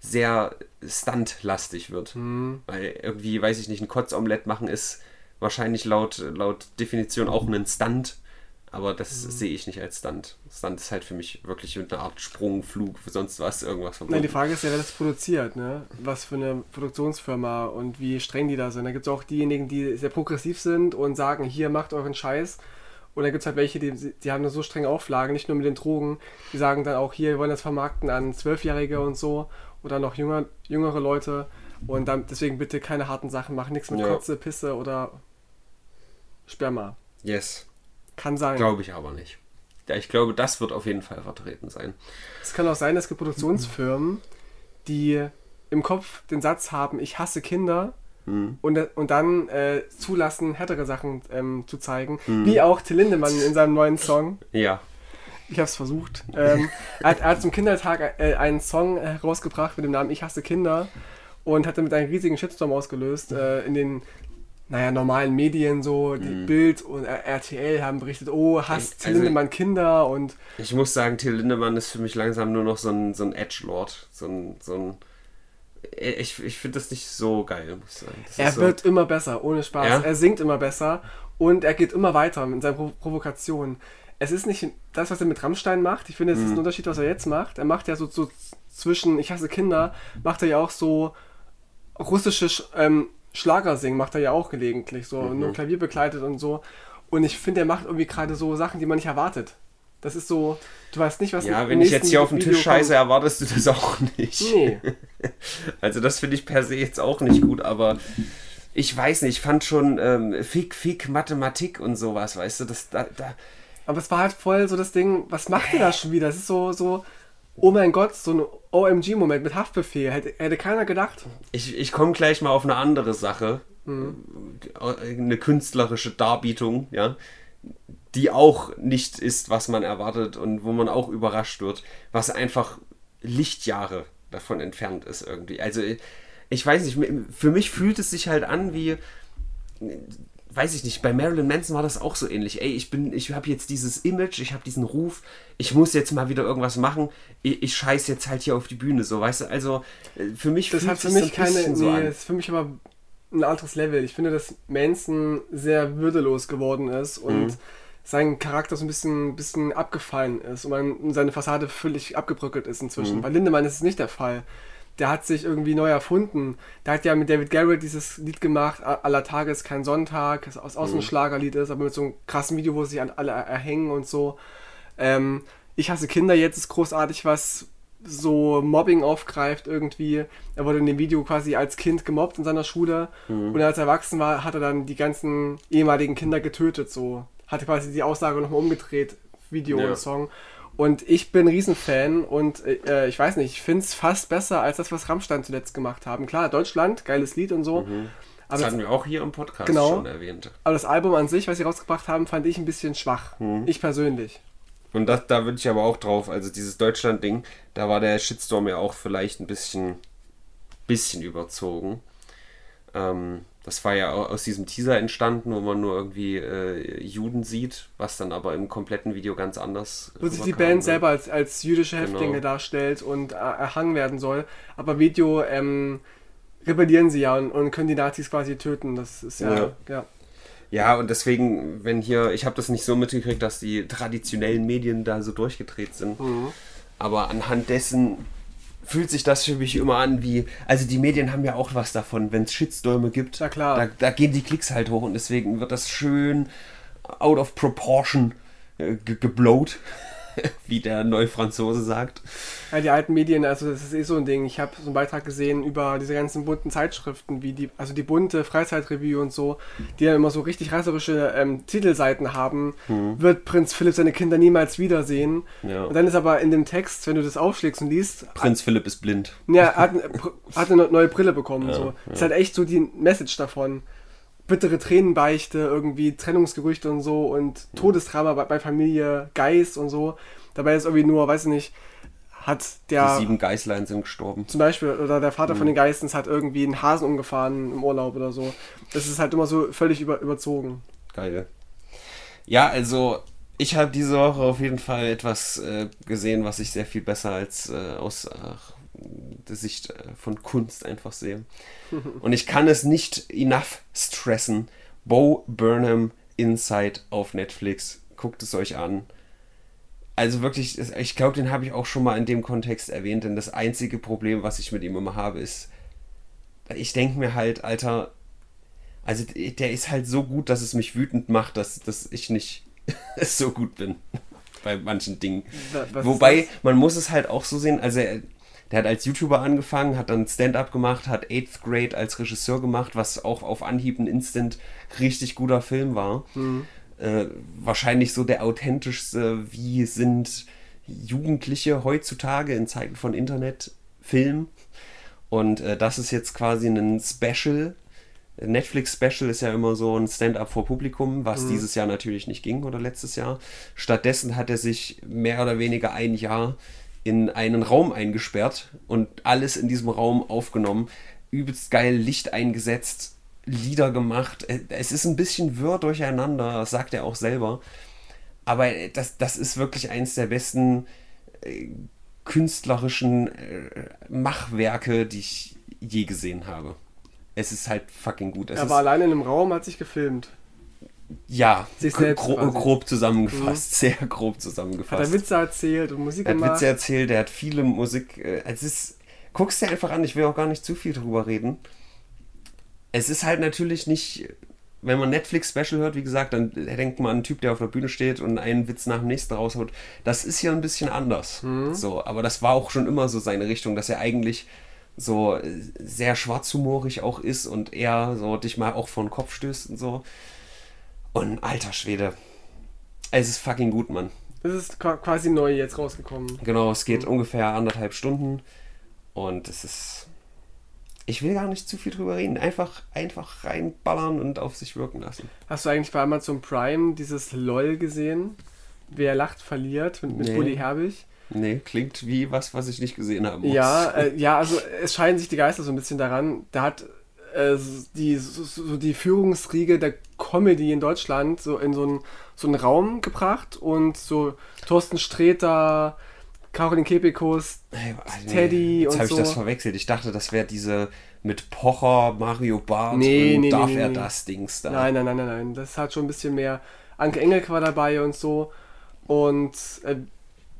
sehr stunt-lastig wird. Mhm. Weil irgendwie, weiß ich nicht, ein Kotzomelett machen ist wahrscheinlich laut, laut Definition auch ein Stunt. Aber das Mhm. sehe ich nicht als Stunt. Stunt ist halt für mich wirklich eine Art Sprung, Flug, sonst was, irgendwas Nein, verbunden. die Frage ist ja, wer das produziert, ne? Was für eine Produktionsfirma und wie streng die da sind. Da gibt es auch diejenigen, die sehr progressiv sind und sagen, hier macht euren Scheiß. Und dann gibt es halt welche, die, die haben nur so strenge Auflagen, nicht nur mit den Drogen. Die sagen dann auch, hier, wir wollen das vermarkten an Zwölfjährige und so oder noch jünger, jüngere Leute. Und dann deswegen bitte keine harten Sachen machen, nichts mit Ja. Kotze, Pisse oder Sperma. Yes, Kann sein. glaube ich aber nicht. Ja, ich glaube, das wird auf jeden Fall vertreten sein. Es kann auch sein, es gibt Produktionsfirmen, die im Kopf den Satz haben, ich hasse Kinder Hm. und, und dann äh, zulassen, härtere Sachen ähm, zu zeigen. Hm. Wie auch Till Lindemann in seinem neuen Song. Ja, Ich habe es versucht. Ähm, er, hat, er hat zum Kindertag äh, einen Song herausgebracht mit dem Namen Ich hasse Kinder und hat damit einen riesigen Shitstorm ausgelöst äh, in den naja, normalen Medien so, die Bild und äh, RTL haben berichtet, oh, hasst Till Also- Lindemann Kinder und Ich muss sagen, Till Lindemann ist für mich langsam nur noch so ein, so ein Edgelord. So ein, so ein. Ich, ich finde das nicht so geil, muss ich sagen. Das Er ist so, wird immer besser, ohne Spaß. Ja? Er singt immer besser und er geht immer weiter mit seinen Pro Provokationen. Es ist nicht das, was er mit Rammstein macht. Ich finde, es ist Mhm. ein Unterschied, was er jetzt macht. Er macht ja so, so zwischen Ich hasse Kinder, macht er ja auch so russische Sch- ähm, Schlagersingen, macht er ja auch gelegentlich. So Mhm. nur Klavier begleitet und so. Und ich finde, er macht irgendwie gerade so Sachen, die man nicht erwartet. Das ist so, du weißt nicht, was Ja, wenn ich jetzt hier auf den Tisch scheiße, erwartest du das auch nicht. Nee. Also das finde ich per se jetzt auch nicht gut, aber ich weiß nicht, ich fand schon ähm, Fick, Fick, Mathematik und sowas, weißt du, das da, da Aber es war halt voll so das Ding, was macht ihr da schon wieder? Es ist so, so, oh mein Gott, so ein OMG-Moment mit Haftbefehl. Hätte, hätte keiner gedacht. ich, ich komme gleich mal auf eine andere Sache. Eine künstlerische Darbietung, ja, die auch nicht ist, was man erwartet und wo man auch überrascht wird, was einfach Lichtjahre davon entfernt ist irgendwie. Also ich weiß nicht, für mich fühlt es sich halt an wie, weiß ich nicht, bei Marilyn Manson war das auch so ähnlich. Ey, ich bin, ich habe jetzt dieses Image, ich habe diesen Ruf, ich muss jetzt mal wieder irgendwas machen, ich, ich scheiß jetzt halt hier auf die Bühne, so, weißt du, also äh, für mich das hat für mich keine, so nee, ist für mich aber ein anderes Level. Ich finde, dass Manson sehr würdelos geworden ist und mhm. sein Charakter so ein bisschen, bisschen abgefallen ist und man, seine Fassade völlig abgebröckelt ist inzwischen. Mhm. Bei Lindemann ist es nicht der Fall der hat sich irgendwie neu erfunden. Der hat ja mit David Garrett dieses Lied gemacht, aller Tage ist kein Sonntag, das aus, aus mhm. ein Schlagerlied ist, aber mit so einem krassen Video, wo sich an alle erhängen und so. Ähm, ich hasse Kinder, jetzt ist großartig, was so Mobbing aufgreift irgendwie. Er wurde in dem Video quasi als Kind gemobbt in seiner Schule mhm. und als er erwachsen war, hat er dann die ganzen ehemaligen Kinder getötet, so. Hatte quasi die Aussage nochmal umgedreht, Video ja. und Song. Und ich bin Riesenfan und äh, ich weiß nicht, ich finde es fast besser als das, was Rammstein zuletzt gemacht haben. Klar, Deutschland, geiles Lied und so. Mhm. Das hatten wir auch hier im Podcast genau, schon erwähnt. Aber das Album an sich, was sie rausgebracht haben, fand ich ein bisschen schwach. Mhm. Ich persönlich. Und das, da würde ich aber auch drauf, also dieses Deutschland-Ding, da war der Shitstorm ja auch vielleicht ein bisschen, bisschen überzogen. Ähm, das war ja aus diesem Teaser entstanden, wo man nur irgendwie äh, Juden sieht, was dann aber im kompletten Video ganz anders. Wo sich die Band ne? selber als, als jüdische Häftlinge genau. darstellt und äh, erhangen werden soll. Aber Video ähm, rebellieren sie ja und, und, können die Nazis quasi töten. Das ist ja. ja. ja. Ja, und deswegen, wenn hier, ich habe das nicht so mitgekriegt, dass die traditionellen Medien da so durchgedreht sind. Mhm. Aber anhand dessen, fühlt sich das für mich immer an wie, also die Medien haben ja auch was davon, wenn es Shitstürme gibt. Ja klar. Da, da, gehen die Klicks halt hoch und deswegen wird das schön out of proportion äh, geblowt. wie der Neufranzose sagt. Ja, die alten Medien, also das ist eh so ein Ding. Ich habe so einen Beitrag gesehen über diese ganzen bunten Zeitschriften, wie die, also die bunte Freizeitrevue und so, die ja immer so richtig reißerische ähm, Titelseiten haben. Hm. Wird Prinz Philipp seine Kinder niemals wiedersehen? Ja. Und dann ist aber in dem Text, wenn du das aufschlägst und liest. Prinz Philipp ist blind. Ja, hat, hat eine neue Brille bekommen. Ja, so. Ja. ist halt echt so die Message davon bittere Tränenbeichte, irgendwie Trennungsgerüchte und so und Todesdrama bei, bei Familie Geist und so. Dabei ist irgendwie nur, weiß ich nicht, hat der. Die sieben Geißlein sind gestorben. Zum Beispiel, oder der Vater mhm. von den Geistens hat irgendwie einen Hasen umgefahren im Urlaub oder so. Das ist halt immer so völlig über, überzogen. Geil. Ja, also ich habe diese Woche auf jeden Fall etwas äh, gesehen, was ich sehr viel besser als äh, aus äh, der Sicht äh, von Kunst einfach sehe. Und ich kann es nicht enough stressen. Bo Burnham Inside auf Netflix. Guckt es euch an. Also wirklich, ich glaube, den habe ich auch schon mal in dem Kontext erwähnt, denn das einzige Problem, was ich mit ihm immer habe, ist, ich denke mir halt, Alter, also der ist halt so gut, dass es mich wütend macht, dass, dass ich nicht so gut bin bei manchen Dingen. Was Wobei, man muss es halt auch so sehen, also er, der hat als YouTuber angefangen, hat dann Stand-up gemacht, hat Eighth Grade als Regisseur gemacht, was auch auf Anhieb ein Instant richtig guter Film war. Mhm. Äh, wahrscheinlich so der authentischste, wie sind Jugendliche heutzutage in Zeiten von Internet Film. Und äh, das ist jetzt quasi ein Special. Netflix-Special ist ja immer so ein Stand-up vor Publikum, was mhm. dieses Jahr natürlich nicht ging oder letztes Jahr. Stattdessen hat er sich mehr oder weniger ein Jahr in einen Raum eingesperrt und alles in diesem Raum aufgenommen. Übelst geil Licht eingesetzt, Lieder gemacht. Es ist ein bisschen wirr durcheinander, das sagt er auch selber. Aber das, das ist wirklich eins der besten äh, künstlerischen äh, Machwerke, die ich je gesehen habe. Es ist halt fucking gut. Es er war allein in einem Raum, hat sich gefilmt. Ja, gro grob zusammengefasst, mhm. sehr grob zusammengefasst. Hat er Witze erzählt und Musik er gemacht? Er hat Witze erzählt, er hat viele Musik. Äh, es ist, guckst dir einfach an, ich will auch gar nicht zu viel drüber reden. Es ist halt natürlich nicht, wenn man Netflix-Special hört, wie gesagt, dann denkt man an einen Typ, der auf der Bühne steht und einen Witz nach dem nächsten raushaut. Das ist ja ein bisschen anders. Mhm. So, aber das war auch schon immer so seine Richtung, dass er eigentlich so äh, sehr schwarzhumorig auch ist und eher so dich mal auch vor den Kopf stößt und so. Und alter Schwede, es ist fucking gut, Mann. Es ist quasi neu jetzt rausgekommen. Genau, es geht mhm. ungefähr anderthalb Stunden und es ist. Ich will gar nicht zu viel drüber reden. Einfach, einfach reinballern und auf sich wirken lassen. Hast du eigentlich bei Amazon Prime dieses LOL gesehen? Wer lacht, verliert mit, mit nee. Bully Herbig? Nee, klingt wie was, was ich nicht gesehen muss. Ja, äh, ja, also es scheiden sich die Geister so ein bisschen daran. Da hat äh, die, so, so die Führungsriege der Comedy in Deutschland so in so einen, so einen Raum gebracht und so Thorsten Sträter, Caroline Kepikus, Hey, Alter, Teddy Jetzt und habe ich so. das verwechselt. Ich dachte, das wäre diese mit Pocher, Mario Barth Nee, und nee, darf nee, nee, er nee. das Dings da. Nein, nein, nein, nein, nein. Das hat schon ein bisschen mehr. Anke Engelke war dabei und so. Und äh,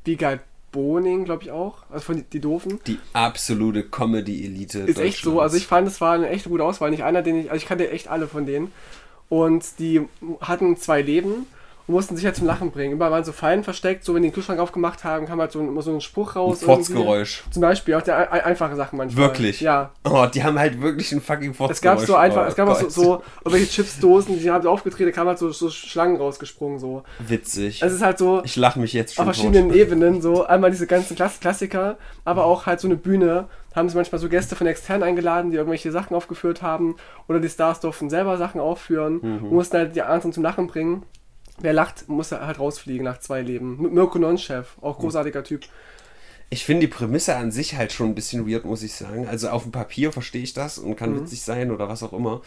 Wiegald Boning, glaube ich auch. Also von die, die Doofen. Die absolute Comedy-Elite. Ist echt so. Also ich fand, es war eine echt gute Auswahl. Nicht einer, den ich. Also ich kannte echt alle von denen. Und die hatten zwei Leben und mussten sich halt zum Lachen bringen. Überall waren so Fallen versteckt. So, wenn die den Kühlschrank aufgemacht haben, kam halt so, ein- immer so ein Spruch Ein raus. irgendwie. Fotzgeräusch. Zum Beispiel, auch der ein- einfache Sachen manchmal. Wirklich? Ja. Oh, die haben halt wirklich ein fucking Fotzgeräusch. Es gab so einfach, oh, es gab auch so, so irgendwelche Chipsdosen, die haben sie aufgetreten, da kamen halt so, so Schlangen rausgesprungen. So. Witzig. Es ist halt so ich lache mich jetzt auf schon verschiedenen tot. Ebenen, so einmal diese ganzen Klass Klassiker, aber auch halt so eine Bühne. Haben sie manchmal so Gäste von extern eingeladen, die irgendwelche Sachen aufgeführt haben. Oder die Stars durften selber Sachen aufführen Mhm. und mussten halt die anderen zum Lachen bringen. Wer lacht, muss halt rausfliegen nach zwei Leben. Mit Mirko Nonchef, auch Mhm. großartiger Typ. Ich finde die Prämisse an sich halt schon ein bisschen weird, muss ich sagen. Also auf dem Papier verstehe ich das und Mhm. kann witzig sein oder was auch immer.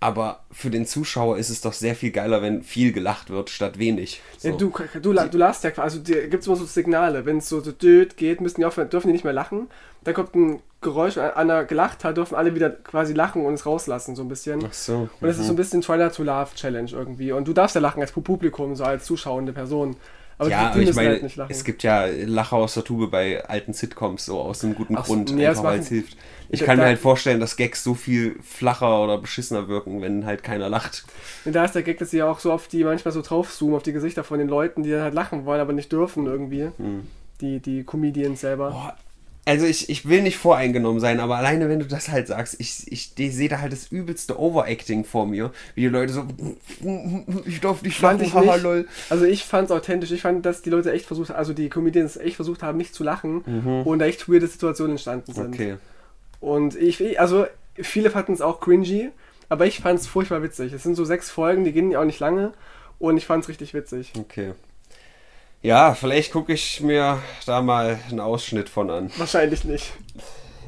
Aber für den Zuschauer ist es doch sehr viel geiler, wenn viel gelacht wird statt wenig. So. Ja, du, du, du lachst ja quasi, also gibt es immer so Signale. Wenn es so, so död geht, müssen die aufhören, dürfen die nicht mehr lachen. Dann kommt ein Geräusch, wenn einer gelacht hat, dürfen alle wieder quasi lachen und es rauslassen, so ein bisschen. Ach so. Und das ist so ein bisschen Trailer to Love Challenge irgendwie. Und du darfst ja lachen als Publikum, so als zuschauende Person. Aber ja, aber ich meine, halt nicht lachen. es gibt ja Lacher aus der Tube bei alten Sitcoms, so aus einem guten Ach Grund, nee, einfach weil es hilft. Ich Da- kann mir halt vorstellen, dass Gags so viel flacher oder beschissener wirken, wenn halt keiner lacht. Und da ist der Gag, dass sie ja auch so auf die manchmal so draufzoomen, auf die Gesichter von den Leuten, die dann halt lachen wollen, aber nicht dürfen irgendwie. Hm. Die, die Comedians selber. Boah, also ich, ich will nicht voreingenommen sein, aber alleine wenn du das halt sagst, ich, ich, ich sehe da halt das übelste Overacting vor mir, wie die Leute so, ich darf nicht Fand lachen, haha, nicht. lol. Also ich fand es authentisch. Ich fand, dass die Leute echt versucht, also die Comedians echt versucht haben, nicht zu lachen und da echt weirde Situationen entstanden sind. Mhm. Okay. Und ich, also viele fanden es auch cringy, aber ich fand es furchtbar witzig. Es sind so sechs Folgen, die gehen ja auch nicht lange und ich fand es richtig witzig. Okay. Ja, vielleicht gucke ich mir da mal einen Ausschnitt von an. Wahrscheinlich nicht.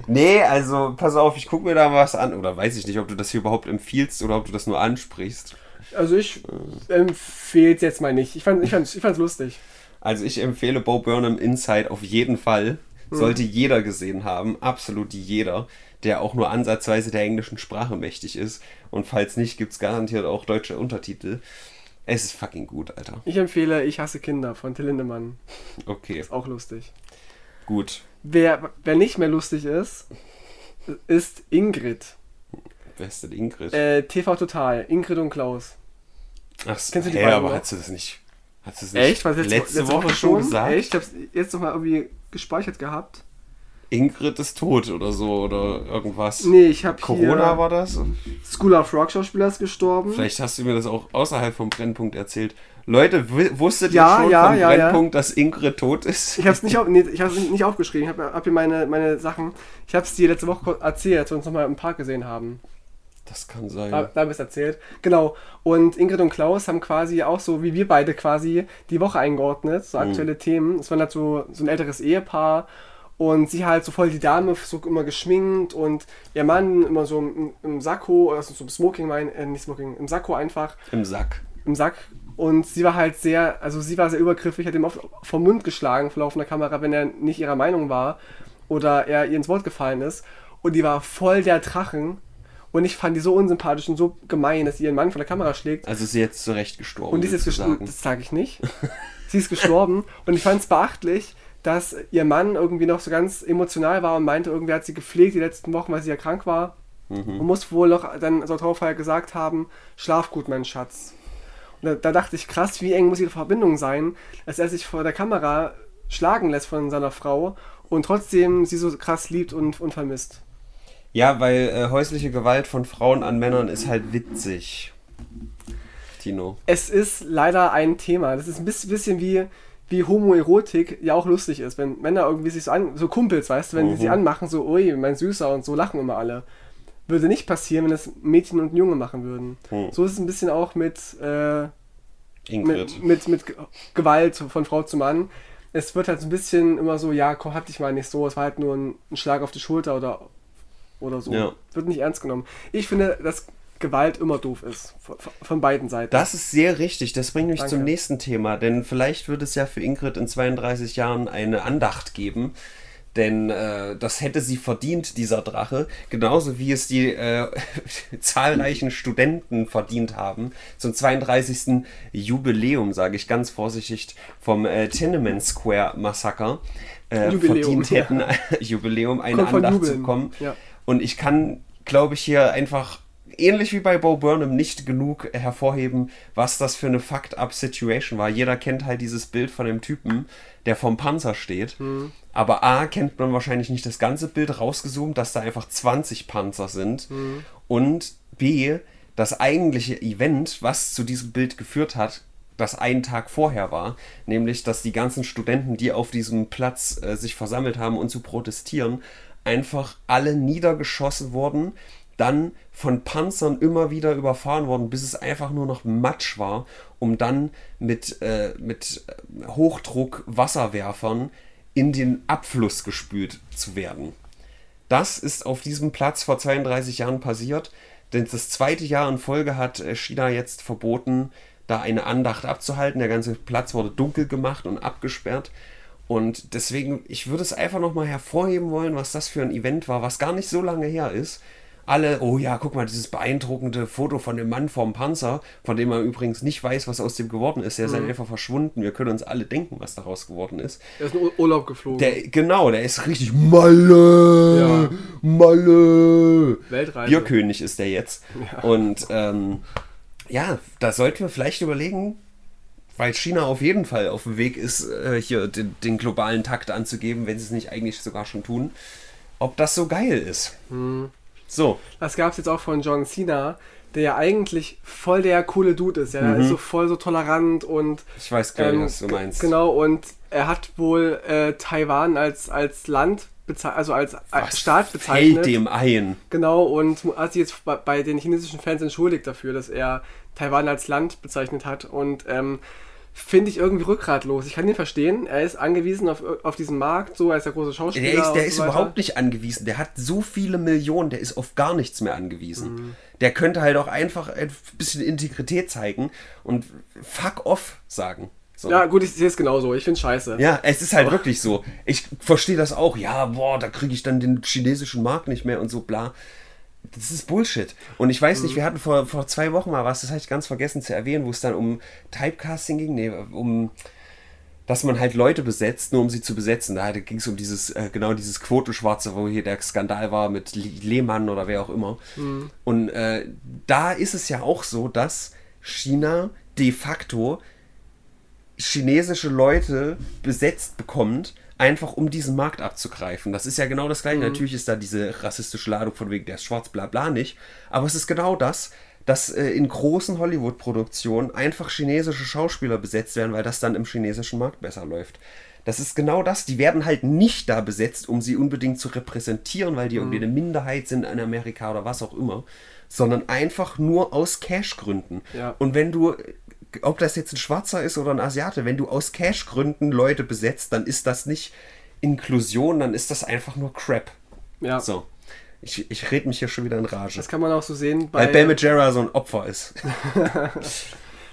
Nee, also pass auf, ich gucke mir da was an. Oder weiß ich nicht, ob du das hier überhaupt empfiehlst oder ob du das nur ansprichst. Also ich empfehle es jetzt mal nicht. Ich fand es ich fand's, ich fand's lustig. Also ich empfehle Bo Burnham Inside auf jeden Fall. Sollte jeder gesehen haben, absolut jeder, der auch nur ansatzweise der englischen Sprache mächtig ist. Und falls nicht, gibt es garantiert auch deutsche Untertitel. Es ist fucking gut, Alter. Ich empfehle Ich hasse Kinder von Till Lindemann. Okay, Ist auch lustig. gut. Wer, wer nicht mehr lustig ist, ist Ingrid. Wer ist denn Ingrid? Äh, TV Total. Ingrid und Klaus. Ach, kennst du die hä, beiden aber hast du das nicht, hast du das nicht Echt? Was letzte, Woche, schon gesagt? Echt? Ich hab's jetzt nochmal irgendwie gespeichert gehabt. Ingrid ist tot oder so oder irgendwas. Nee, ich hab Corona war das? School of Rock Schauspieler ist gestorben. Vielleicht hast du mir das auch außerhalb vom Brennpunkt erzählt. Leute, wusstet Ja, ihr schon ja, vom ja. Brennpunkt, dass Ingrid tot ist? Ich hab's nicht, auf, nee, ich hab's nicht aufgeschrieben. Ich hab, hab hier meine, meine Sachen. Ich hab's dir letzte Woche erzählt, als wir uns nochmal im Park gesehen haben. Das kann sein. Da, da bist erzählt. Genau. Und Ingrid und Klaus haben quasi auch so, wie wir beide quasi, die Woche eingeordnet, so aktuelle Themen. Es war halt so, so ein älteres Ehepaar und sie halt so voll die Dame, so immer geschminkt und ihr Mann immer so im, im Sakko, also so im Smoking, mein, äh, nicht Smoking, im Sakko einfach, Im Sack. im Sack. Und sie war halt sehr, also sie war sehr übergriffig, hat ihm oft vom Mund geschlagen vor laufender Kamera, wenn er nicht ihrer Meinung war oder er ihr ins Wort gefallen ist. Und die war voll der Drachen. Und ich fand die so unsympathisch und so gemein, dass sie ihren Mann von der Kamera schlägt. Also ist sie jetzt zurecht gestorben. Und die ist jetzt gestorben. Das sage ich nicht. sie ist gestorben. Und ich fand es beachtlich, dass ihr Mann irgendwie noch so ganz emotional war und meinte, irgendwie hat sie gepflegt die letzten Wochen, weil sie ja krank war. Mhm. Und muss wohl noch dann so Trauerfeier gesagt haben, schlaf gut, mein Schatz. Und da, da dachte ich, krass, wie eng muss ihre Verbindung sein, dass er sich vor der Kamera schlagen lässt von seiner Frau und trotzdem sie so krass liebt und, und vermisst. Ja, weil äh, häusliche Gewalt von Frauen an Männern ist halt witzig. Tino. Es ist leider ein Thema. Das ist ein bisschen wie, wie Homoerotik ja auch lustig ist. Wenn Männer irgendwie sich so an, so Kumpels, weißt du, wenn die sie anmachen, so, ui, mein Süßer und so lachen immer alle. Würde nicht passieren, wenn das Mädchen und Junge machen würden. Hm. So ist es ein bisschen auch mit, äh, mit, mit, mit Ge- Gewalt von Frau zu Mann. es wird halt so ein bisschen immer so, ja, komm, hab dich mal nicht so, es war halt nur ein, ein Schlag auf die Schulter oder, oder so. Ja. Wird nicht ernst genommen. Ich finde, dass Gewalt immer doof ist. Von, beiden Seiten. Das ist sehr richtig. Das bringt mich Danke. zum nächsten Thema. Denn vielleicht wird es ja für Ingrid in 32 Jahren eine Andacht geben. Denn äh, das hätte sie verdient, dieser Drache. Genauso wie es die äh, zahlreichen Studenten verdient haben. Zum 32. Jubiläum, sage ich ganz vorsichtig, vom äh, Tiananmen Square Massaker. Äh, Jubiläum, verdient hätten, Jubiläum, eine Andacht zu kommen. Ja. Und ich kann, glaube ich, hier einfach ähnlich wie bei Bo Burnham nicht genug hervorheben, was das für eine Fucked-up-Situation war. Jeder kennt halt dieses Bild von dem Typen, der vorm Panzer steht. Aber A, kennt man wahrscheinlich nicht das ganze Bild rausgezoomt, dass da einfach 20 Panzer sind. Und B, das eigentliche Event, was zu diesem Bild geführt hat, das einen Tag vorher war, nämlich dass die ganzen Studenten, die auf diesem Platz äh, sich versammelt haben, um zu protestieren, einfach alle niedergeschossen wurden, dann von Panzern immer wieder überfahren worden, bis es einfach nur noch Matsch war, um dann mit, äh, mit äh, Hochdruck-Wasserwerfern in den Abfluss gespült zu werden. Das ist auf diesem Platz vor 32 Jahren passiert, denn das zweite Jahr in Folge hat äh, China jetzt verboten, da eine Andacht abzuhalten. Der ganze Platz wurde dunkel gemacht und abgesperrt. Und deswegen, ich würde es einfach nochmal hervorheben wollen, was das für ein Event war, was gar nicht so lange her ist. Alle, oh ja, guck mal, dieses beeindruckende Foto von dem Mann vorm Panzer, von dem man übrigens nicht weiß, was aus dem geworden ist. Der ist halt einfach verschwunden. Wir können uns alle denken, was daraus geworden ist. Er ist in Ur- Urlaub geflogen. Der, genau, der ist richtig Malle, Ja. Malle. Weltreise. Bierkönig ist der jetzt. Ja. Und ähm, ja, da sollten wir vielleicht überlegen, weil China auf jeden Fall auf dem Weg ist, äh, hier den, den globalen Takt anzugeben, wenn sie es nicht eigentlich sogar schon tun, ob das so geil ist. Hm. So, Das gab es jetzt auch von John Cena, der ja eigentlich voll der coole Dude ist. Ja, er ist so voll so tolerant und ich weiß gar nicht, ähm, was du meinst. Genau, und er hat wohl äh, Taiwan als, als Land bezeichnet, also als, als Was Staat bezeichnet. fällt dem ein? Genau, und hat sich jetzt bei, bei den chinesischen Fans entschuldigt dafür, dass er Taiwan als Land bezeichnet hat. Und ähm, finde ich irgendwie rückgratlos. Ich kann ihn verstehen. Er ist angewiesen auf, auf diesen Markt, so, er ist der große Schauspieler. Der ist, der und ist so weiter. überhaupt nicht angewiesen. Der hat so viele Millionen, der ist auf gar nichts mehr angewiesen. Mhm. Der könnte halt auch einfach ein bisschen Integrität zeigen und fuck off sagen. So. Ja, gut, ich sehe es genauso. Ich finde scheiße. Ja, es ist halt wirklich so. Ich verstehe das auch. Ja, boah, da kriege ich dann den chinesischen Markt nicht mehr und so bla. Das ist Bullshit. Und ich weiß nicht, wir hatten vor, vor zwei Wochen mal was, das habe ich ganz vergessen zu erwähnen, wo es dann um Typecasting ging, nee, um dass man halt Leute besetzt, nur um sie zu besetzen. Da ging es um dieses, äh, genau dieses Quotenschwarze, wo hier der Skandal war mit Le- Lehmann oder wer auch immer. Und äh, da ist es ja auch so, dass China de facto chinesische Leute besetzt bekommt, einfach um diesen Markt abzugreifen. Das ist ja genau das gleiche. Natürlich ist da diese rassistische Ladung von wegen der ist schwarz, bla bla nicht. Aber es ist genau das, dass äh, in großen Hollywood-Produktionen einfach chinesische Schauspieler besetzt werden, weil das dann im chinesischen Markt besser läuft. Das ist genau das. Die werden halt nicht da besetzt, um sie unbedingt zu repräsentieren, weil die irgendwie eine Minderheit sind in Amerika oder was auch immer, sondern einfach nur aus Cash-Gründen. Ja. Und wenn du, ob das jetzt ein Schwarzer ist oder ein Asiate, wenn du aus Cash-Gründen Leute besetzt, dann ist das nicht Inklusion, dann ist das einfach nur Crap. Ja. So. Ich, ich rede mich hier schon wieder in Rage. Das kann man auch so sehen bei. Weil Majera so ein Opfer ist.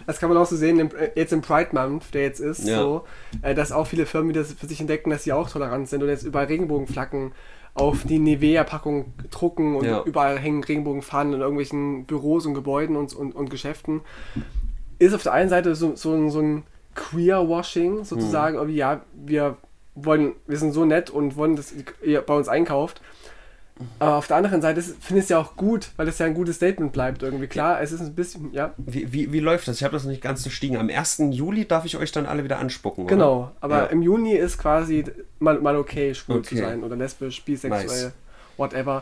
Das kann man auch so sehen, im, äh, jetzt im Pride Month, der jetzt ist, Ja. so, äh, dass auch viele Firmen wieder für sich entdecken, dass sie auch tolerant sind und jetzt überall Regenbogenflaggen auf die Nivea-Packung drucken und Ja. überall hängen Regenbogenfahnen in irgendwelchen Büros und Gebäuden und, und, und Geschäften. Ist auf der einen Seite so, so, ein, so ein Queer-Washing sozusagen, irgendwie, ja, wir wollen, wir sind so nett und wollen, dass ihr bei uns einkauft. Aber auf der anderen Seite finde ich es ja auch gut, weil es ja ein gutes Statement bleibt irgendwie. Klar, es ist ein bisschen, ja, Wie, wie, wie läuft das? Ich habe das noch nicht ganz durchstiegen. Am 1. Juli darf ich euch dann alle wieder anspucken, oder? Genau, aber Ja. im Juni ist quasi mal, mal okay, schwul Okay. zu sein oder lesbisch, bisexuell, Nice. whatever.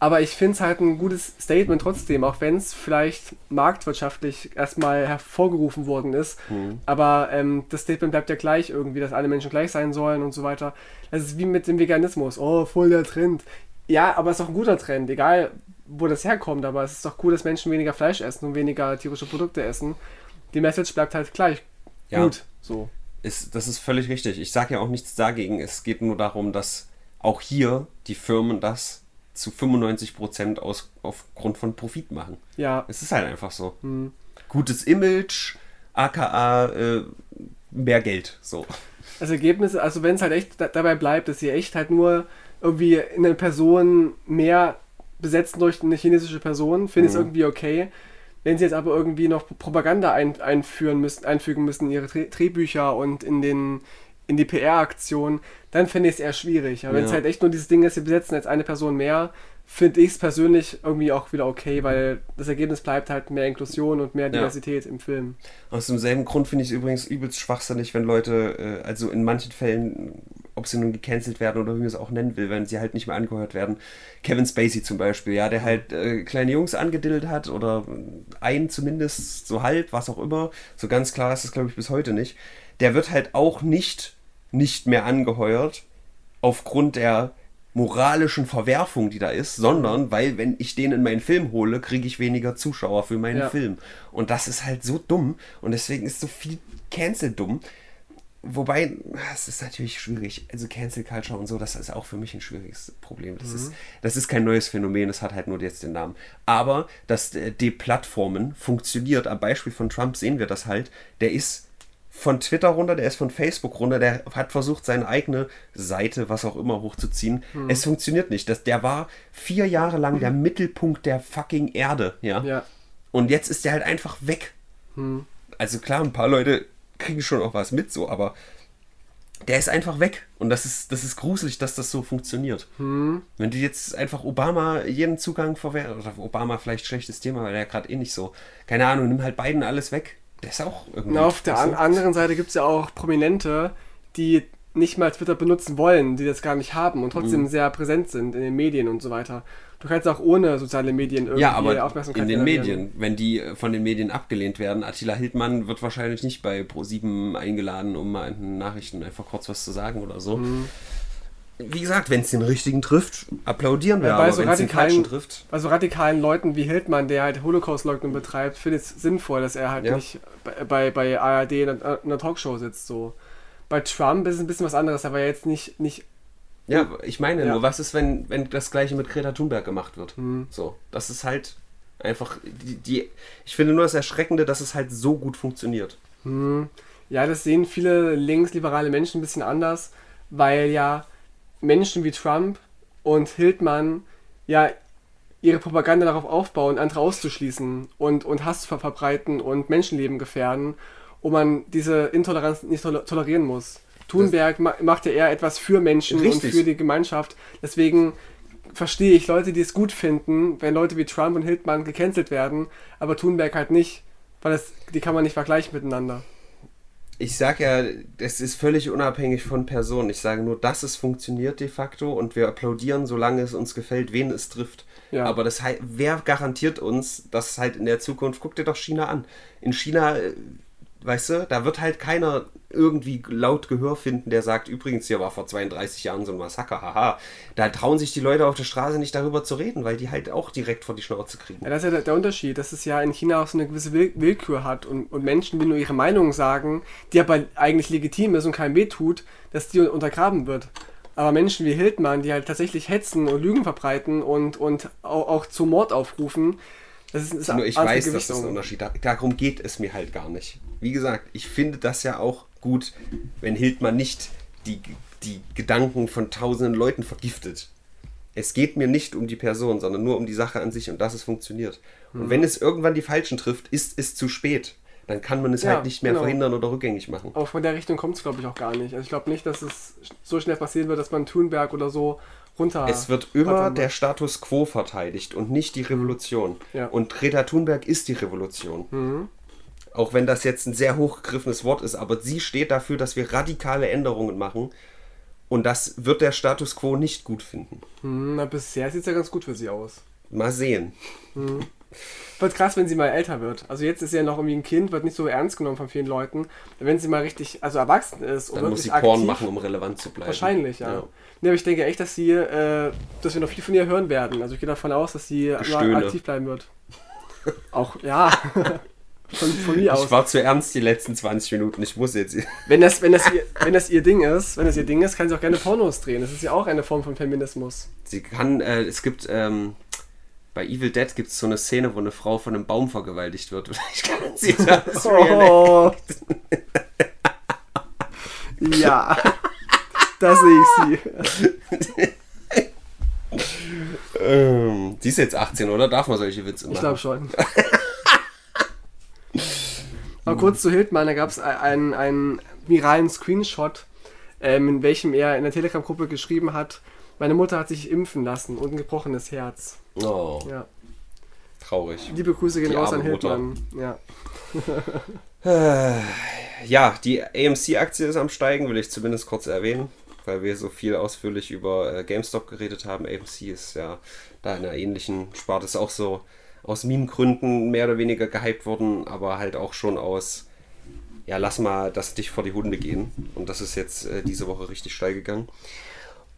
Aber ich finde es halt ein gutes Statement trotzdem, auch wenn es vielleicht marktwirtschaftlich erstmal hervorgerufen worden ist. Mhm. Aber ähm, das Statement bleibt ja gleich irgendwie, dass alle Menschen gleich sein sollen und so weiter. Das ist wie mit dem Veganismus. Oh, voll der Trend. Ja, aber es ist auch ein guter Trend, egal wo das herkommt. Aber es ist doch cool, dass Menschen weniger Fleisch essen und weniger tierische Produkte essen. Die Message bleibt halt gleich. Ja. Gut, so. Ist, das ist völlig richtig. Ich sage ja auch nichts dagegen. Es geht nur darum, dass auch hier die Firmen das zu 95 Prozent aufgrund von Profit machen. Ja. Es ist halt einfach so. Hm. Gutes Image, aka äh, mehr Geld. So. Das Ergebnis, also wenn es halt echt dabei bleibt, dass sie echt halt nur irgendwie eine Person mehr besetzen durch eine chinesische Person, finde ich mhm. es irgendwie okay. Wenn sie jetzt aber irgendwie noch Propaganda ein, einführen müssen, einfügen müssen in ihre Drehbücher und in den in die PR-Aktion, dann finde ich es eher schwierig. Aber ja. wenn es halt echt nur dieses Ding ist, sie besetzen jetzt eine Person mehr, finde ich es persönlich irgendwie auch wieder okay, weil das Ergebnis bleibt halt mehr Inklusion und mehr Diversität ja. im Film. Aus demselben Grund finde ich es übrigens übelst schwachsinnig, wenn Leute, äh, also in manchen Fällen, ob sie nun gecancelt werden oder wie man es auch nennen will, wenn sie halt nicht mehr angehört werden. Kevin Spacey zum Beispiel, ja, der halt äh, kleine Jungs angedillt hat oder einen zumindest so halb, was auch immer. So ganz klar ist das, glaube ich, bis heute nicht. Der wird halt auch nicht, nicht mehr angeheuert aufgrund der moralischen Verwerfung, die da ist, sondern weil, wenn ich den in meinen Film hole, kriege ich weniger Zuschauer für meinen ja. Film. Und das ist halt so dumm und deswegen ist so viel Cancel dumm. Wobei, es ist natürlich schwierig. Also Cancel Culture und so, das ist auch für mich ein schwieriges Problem. Das, mhm. ist, das ist kein neues Phänomen, das hat halt nur jetzt den Namen. Aber dass Deplattformen funktioniert, am Beispiel von Trump sehen wir das halt, der ist von Twitter runter, der ist von Facebook runter, der hat versucht, seine eigene Seite, was auch immer, hochzuziehen. Hm. Es funktioniert nicht. Das, der war vier Jahre lang der Mittelpunkt der fucking Erde, ja. ja. Und jetzt ist der halt einfach weg. Hm. Also klar, ein paar Leute kriegen schon auch was mit, so, aber der ist einfach weg. Und das ist, das ist gruselig, dass das so funktioniert. Hm. Wenn die jetzt einfach Obama jeden Zugang verwehren, oder Obama vielleicht schlechtes Thema, weil er gerade eh nicht so, keine Ahnung, nimm halt beiden alles weg. Der ist auch irgendwie. Na, auf der an anderen Seite gibt es ja auch Prominente, die nicht mal Twitter benutzen wollen, die das gar nicht haben und trotzdem mhm. sehr präsent sind in den Medien und so weiter. Du kannst auch ohne soziale Medien irgendwie ja, aber Aufmerksamkeit in den Medien, wenn die äh, von den Medien abgelehnt werden. Attila Hildmann wird wahrscheinlich nicht bei Pro7 eingeladen, um mal in den Nachrichten einfach kurz was zu sagen oder so. Mhm wie gesagt, wenn es den richtigen trifft, applaudieren wir, ja, aber so wenn es den falschen trifft. Bei so radikalen Leuten wie Hildmann, der halt Holocaust-Leugnung betreibt, finde ich es sinnvoll, dass er halt ja. nicht bei, bei, bei ARD in einer, in einer, Talkshow sitzt. So. Bei Trump ist es ein bisschen was anderes, aber jetzt nicht. nicht ja, ich meine ja. nur, was ist, wenn, wenn das gleiche mit Greta Thunberg gemacht wird? Mhm. So, das ist halt einfach die, die, Ich finde nur das Erschreckende, dass es halt so gut funktioniert. Mhm. Ja, das sehen viele linksliberale Menschen ein bisschen anders, weil ja Menschen wie Trump und Hildmann ja ihre Propaganda darauf aufbauen, andere auszuschließen und, und Hass zu verbreiten und Menschenleben gefährden, wo man diese Intoleranz nicht tolerieren muss. Thunberg ma macht ja eher etwas für Menschen Richtig. und für die Gemeinschaft. Deswegen verstehe ich Leute, die es gut finden, wenn Leute wie Trump und Hildmann gecancelt werden, aber Thunberg halt nicht, weil das, die kann man nicht vergleichen miteinander ich sage ja, es ist völlig unabhängig von Personen. Ich sage nur, dass es funktioniert de facto und wir applaudieren, solange es uns gefällt, wen es trifft. Ja. Aber das wer garantiert uns, dass halt in der Zukunft, guck dir doch China an. In China äh, weißt du, da wird halt keiner irgendwie laut Gehör finden, der sagt, übrigens, hier war vor 32 Jahren so ein Massaker, haha. Da trauen sich die Leute auf der Straße nicht darüber zu reden, weil die halt auch direkt vor die Schnauze kriegen. Ja, das ist ja der, Unterschied, dass es ja in China auch so eine gewisse Will Willkür hat und, und Menschen, die nur ihre Meinung sagen, die aber eigentlich legitim ist und keinem weh tut, dass die untergraben wird. Aber Menschen wie Hildmann, die halt tatsächlich hetzen und Lügen verbreiten und, und auch, auch zu Mord aufrufen, das ist, ist Nur ich weiß, dass das ein Unterschied ist. Darum geht es mir halt gar nicht. Wie gesagt, ich finde das ja auch gut, wenn Hildmann nicht die, die Gedanken von tausenden Leuten vergiftet. Es geht mir nicht um die Person, sondern nur um die Sache an sich und dass es funktioniert. Und mhm. wenn es irgendwann die Falschen trifft, ist es zu spät. Dann kann man es ja, halt nicht mehr genau. verhindern oder rückgängig machen. Aber von der Richtung kommt es, glaube ich, auch gar nicht. Also ich glaube nicht, dass es so schnell passieren wird, dass man Thunberg oder so runter. Es wird immer der Status quo verteidigt und nicht die Revolution. Ja. Und Greta Thunberg ist die Revolution. Mhm. Auch wenn das jetzt ein sehr hochgegriffenes Wort ist, aber sie steht dafür, dass wir radikale Änderungen machen. Und das wird der Status quo nicht gut finden. Mhm, na, bisher sieht es ja ganz gut für sie aus. Mal sehen. Mhm. Wird krass, wenn sie mal älter wird. Also jetzt ist sie ja noch irgendwie ein Kind, wird nicht so ernst genommen von vielen Leuten. Wenn sie mal richtig, also erwachsen ist und Dann muss sie Porn machen, um relevant zu bleiben. Wahrscheinlich, ja. ja. Nee, aber ich denke echt, dass sie, äh, dass wir noch viel von ihr hören werden. Also ich gehe davon aus, dass sie aktiv bleiben wird. Auch, ja. Von, von mir aus. Ich war zu ernst die letzten 20 Minuten. Ich muss jetzt. Wenn das, wenn, das ihr, wenn das ihr Ding ist, wenn das ihr Ding ist, kann sie auch gerne Pornos drehen. Das ist ja auch eine Form von Feminismus. Sie kann, äh, es gibt, ähm, bei Evil Dead gibt es so eine Szene, wo eine Frau von einem Baum vergewaltigt wird. Vielleicht kann sie das Oh. ja. Da sehe ich sie. ähm, Sie ist jetzt 18, oder? Darf man solche Witze machen? Ich glaube schon. Aber kurz zu Hildmann, da gab es einen, einen viralen Screenshot, ähm, in welchem er in der Telegram-Gruppe geschrieben hat, meine Mutter hat sich impfen lassen und ein gebrochenes Herz. Oh, Ja. traurig. Liebe Grüße gehen Die raus an Mutter. Hildmann. Ja. Ja, die AMC-Aktie ist am Steigen, will ich zumindest kurz erwähnen, weil wir so viel ausführlich über äh, GameStop geredet haben. AMC ist ja da in einer ähnlichen Sparte, ist auch so aus Meme-Gründen mehr oder weniger gehypt worden, aber halt auch schon aus, ja, lass mal das dich vor die Hunde gehen. Und das ist jetzt äh, diese Woche richtig steil gegangen.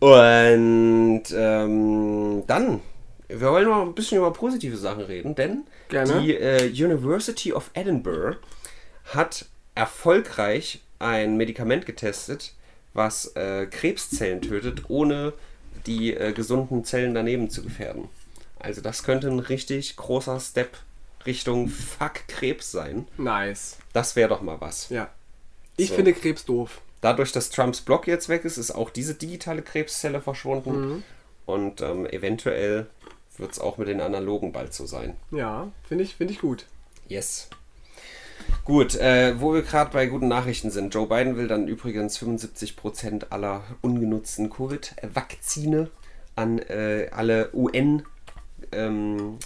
Und ähm, dann, wir wollen noch ein bisschen über positive Sachen reden, denn Gerne. die äh, University of Edinburgh hat erfolgreich ein Medikament getestet, was äh, Krebszellen tötet, ohne die äh, gesunden Zellen daneben zu gefährden. Also das könnte ein richtig großer Step Richtung Fuck Krebs sein. Nice. Das wäre doch mal was. Ja. Ich So. finde Krebs doof. Dadurch, dass Trumps Block jetzt weg ist, ist auch diese digitale Krebszelle verschwunden. Mhm. Und ähm, eventuell wird es auch mit den analogen bald so sein. Ja, finde ich, finde ich gut. Yes. Gut, äh, wo wir gerade bei guten Nachrichten sind. Joe Biden will dann übrigens 75% aller ungenutzten Covid-Vakzine an äh, alle UN, ähm,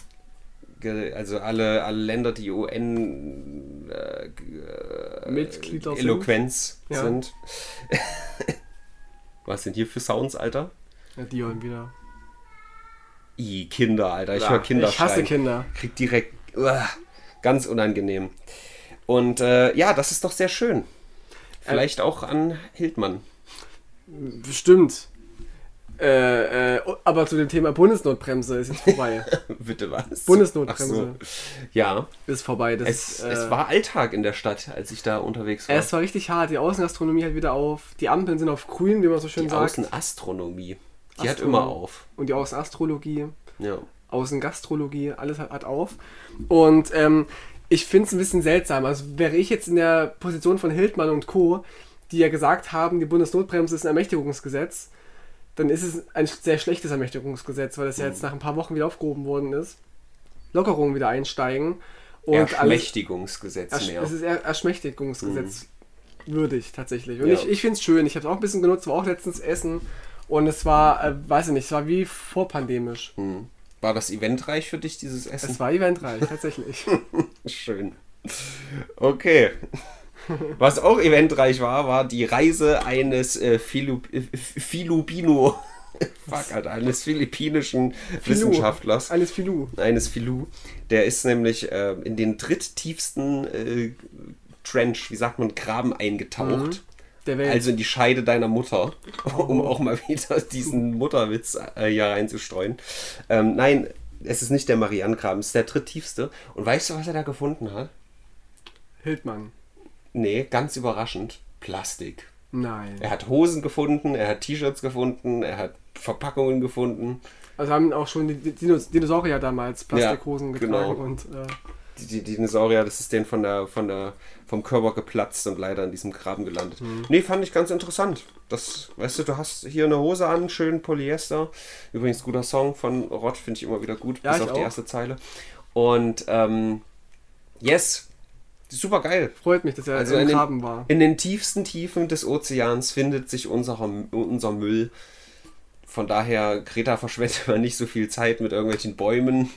also alle, alle Länder, die UN äh, äh, Mitglieder sind. Eloquenz Ja. sind. Was sind hier für Sounds, Alter? Ja, Dion wieder. I, Kinder, Alter. Ich Ja, höre Kinder ich hasse schreien. Kinder. Krieg direkt. Uah, ganz unangenehm. Und äh, ja, das ist doch sehr schön. Vielleicht auch an Hildmann. Bestimmt. Äh, äh, aber zu dem Thema Bundesnotbremse ist jetzt vorbei. Bitte was? Bundesnotbremse. So. Ja, ist vorbei. Das es, äh, es war Alltag in der Stadt, als ich da unterwegs war. es war richtig hart. Die Außengastronomie hat wieder auf. Die Ampeln sind auf grün, wie man so schön die sagt. Außenastronomie. Die hat Astronomie. immer auf. Und die Außenastrologie. Ja. Außengastrologie, alles hat, hat auf. Und ähm, ich finde es ein bisschen seltsam. Also wäre ich jetzt in der Position von Hildmann und Co., die ja gesagt haben, die Bundesnotbremse ist ein Ermächtigungsgesetz, dann ist es ein sehr schlechtes Ermächtigungsgesetz, weil das ja jetzt nach ein paar Wochen wieder aufgehoben worden ist. Lockerungen wieder einsteigen. Und alles, Erschmächtigungsgesetz Ersch mehr. es ist eher Erschmächtigungsgesetz würdig tatsächlich. Und Ja. ich, ich finde es schön. Ich habe es auch ein bisschen genutzt, war auch letztens Essen. Und es war, äh, weiß ich nicht, es war wie vorpandemisch. Hm. War das eventreich für dich, dieses Essen? Es war eventreich, tatsächlich. Schön. Okay. Was auch eventreich war, war die Reise eines äh, Filu äh. Fuck, Alter, eines philippinischen Wissenschaftlers. Alles Filou. Eines Filou. Der ist nämlich äh, in den dritttiefsten äh, Trench, wie sagt man, Graben eingetaucht. Der Welt. Also in die Scheide deiner Mutter, um auch mal wieder diesen Mutterwitz äh, hier reinzustreuen. Ähm, nein, es ist nicht der Marianengraben, es ist der dritttiefste. Und weißt du, was er da gefunden hat? Hildmann. Nee, ganz überraschend. Plastik. Nein. Er hat Hosen gefunden, er hat T-Shirts gefunden, er hat Verpackungen gefunden. Also haben auch schon die Dinos Dinosaurier damals Plastikhosen Ja, getragen genau. und äh, Die, die, die Dinosaurier, das ist denen von der, von der, vom Körper geplatzt und leider in diesem Graben gelandet. Nee, fand ich ganz interessant. Das, weißt du, du hast hier eine Hose an, schön Polyester. Übrigens guter Song von Rott, finde ich immer wieder gut, Ja, bis auf die auch. erste Zeile. Und ähm, yes, super geil. freut mich, dass er Also im in den, Graben war. in den tiefsten Tiefen des Ozeans findet sich unser, unser Müll. Von daher, Greta, verschwende mal nicht so viel Zeit mit irgendwelchen Bäumen,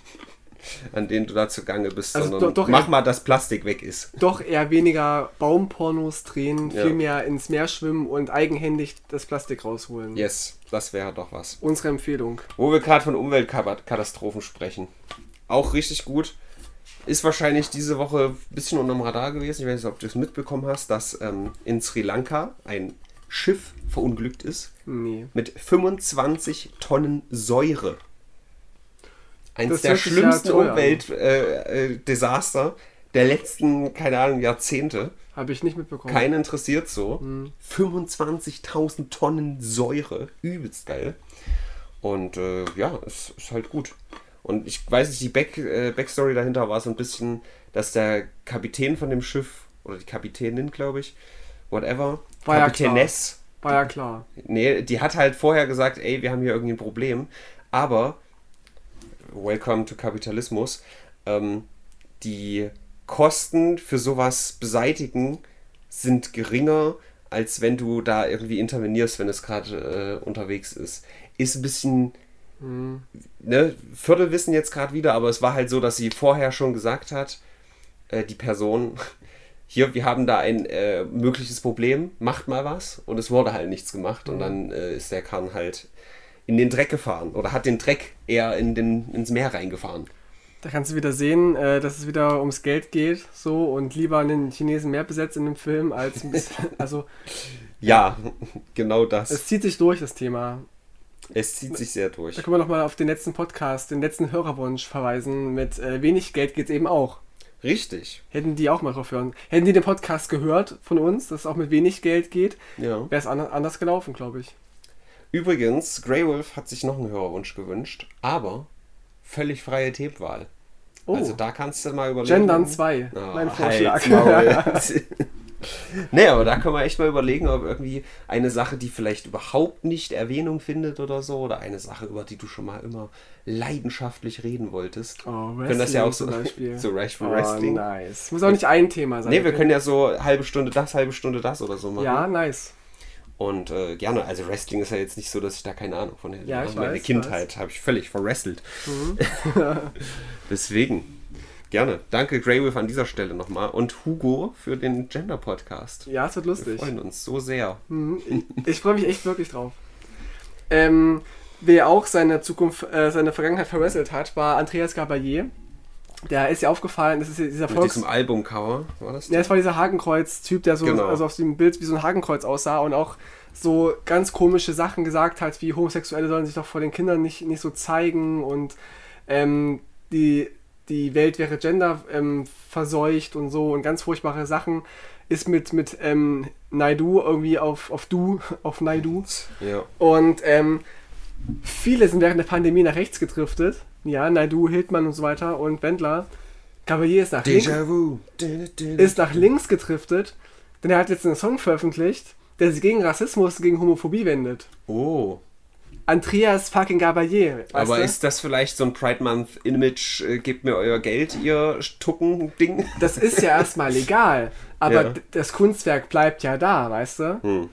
an denen du da zugange bist, Also sondern doch- doch, mach ja. mal, dass Plastik weg ist. Doch eher weniger Baumpornos drehen, Ja. viel mehr ins Meer schwimmen und eigenhändig das Plastik rausholen. Yes, das wäre doch was. Unsere Empfehlung. Wo wir gerade von Umweltkatastrophen sprechen. Auch richtig gut. Ist wahrscheinlich diese Woche ein bisschen unterm Radar gewesen. Ich weiß nicht, ob du es mitbekommen hast, dass ähm, in Sri Lanka ein Schiff verunglückt ist Nee. mit 25 Tonnen Säure. Eins der schlimmsten. Umweltdesaster, äh, äh, der letzten, keine Ahnung, Jahrzehnte. Habe ich nicht mitbekommen. Keinen interessiert so. 25.000 Tonnen Säure. Übelst geil. Und äh, ja, es ist halt gut. Und ich weiß nicht, die Back, äh, Backstory dahinter war so ein bisschen, dass der Kapitän von dem Schiff, oder die Kapitänin, glaube ich, whatever, War ja Kapitäness, War ja klar. Nee, die hat halt vorher gesagt, ey, wir haben hier irgendwie ein Problem. Aber, welcome to Kapitalismus, ähm, die Kosten für sowas beseitigen sind geringer, als wenn du da irgendwie intervenierst, wenn es gerade äh, unterwegs ist. Ist ein bisschen, ne, Viertelwissen jetzt gerade wieder, aber es war halt so, dass sie vorher schon gesagt hat, äh, die Person, hier, wir haben da ein äh, mögliches Problem, macht mal was. Und es wurde halt nichts gemacht. Und dann äh, ist der Kahn halt in den Dreck gefahren oder hat den Dreck eher in den, ins Meer reingefahren. Da kannst du wieder sehen, äh, dass es wieder ums Geld geht, so und lieber einen Chinesen mehr besetzt in dem Film als ein bisschen. Also, Ja, genau das. es zieht sich durch, das Thema. Es zieht sich sehr durch. Da können wir nochmal auf den letzten Podcast, den letzten Hörerwunsch verweisen. Mit äh, wenig Geld geht es eben auch. Richtig. Hätten die auch mal drauf hören. Hätten die den Podcast gehört von uns, dass es auch mit wenig Geld geht, Ja. wäre es an anders gelaufen, glaube ich. Übrigens, Grey Wolf hat sich noch einen Hörerwunsch gewünscht, aber völlig freie Themenwahl. Oh, Also da kannst du mal überlegen. Gendern 2, Oh, mein Vorschlag. Maul. nee, aber da können wir echt mal überlegen, ob irgendwie eine Sache, die vielleicht überhaupt nicht Erwähnung findet oder so, oder eine Sache, über die du schon mal immer leidenschaftlich reden wolltest. Oh, können das ja auch so, zum Beispiel. so Rash for Oh, Wrestling. nice. Muss auch nicht ein Thema sein. Nee, wir können ja so halbe Stunde das, halbe Stunde das oder so machen. Ja, nice. Und äh, gerne, also Wrestling ist ja jetzt nicht so, dass ich da keine Ahnung von hätte. Ja, ich Meine weiß, Kindheit habe ich völlig verwrestelt. Mhm. Deswegen, gerne. Danke Grey Wolf an dieser Stelle nochmal und Hugo für den Gender Podcast. Ja, es wird Wir lustig. freuen uns so sehr. Mhm. Ich freue mich echt wirklich drauf. Ähm, wer auch seine Zukunft, äh, seine Vergangenheit verwrestelt hat, war Andreas Gabalier. Der ist ja aufgefallen, das ist ja dieser Mit Volks... diesem Albumcover, war das? Ja, es war dieser Hakenkreuz-Typ, der so Genau. also auf dem Bild wie so ein Hakenkreuz aussah und auch so ganz komische Sachen gesagt hat, wie Homosexuelle sollen sich doch vor den Kindern nicht, nicht so zeigen und ähm, die, die Welt wäre gender ähm, verseucht und so und ganz furchtbare Sachen. Ist mit, mit ähm, Naidu irgendwie auf, auf Du, auf Naidu. Ja. Und ähm, viele sind während der Pandemie nach rechts gedriftet. Ja, Naidu, Hildmann und so weiter und Wendler. Cavalier ist nach links vu. ist nach links gedriftet, denn er hat jetzt einen Song veröffentlicht, der sich gegen Rassismus, gegen Homophobie wendet. Oh. Andreas fucking Gabalier. Aber du? ist das vielleicht so ein Pride Month Image, äh, gebt mir euer Geld, ihr Tucken-Ding? das ist ja erstmal legal, aber Ja. das Kunstwerk bleibt ja da, weißt du? Hm.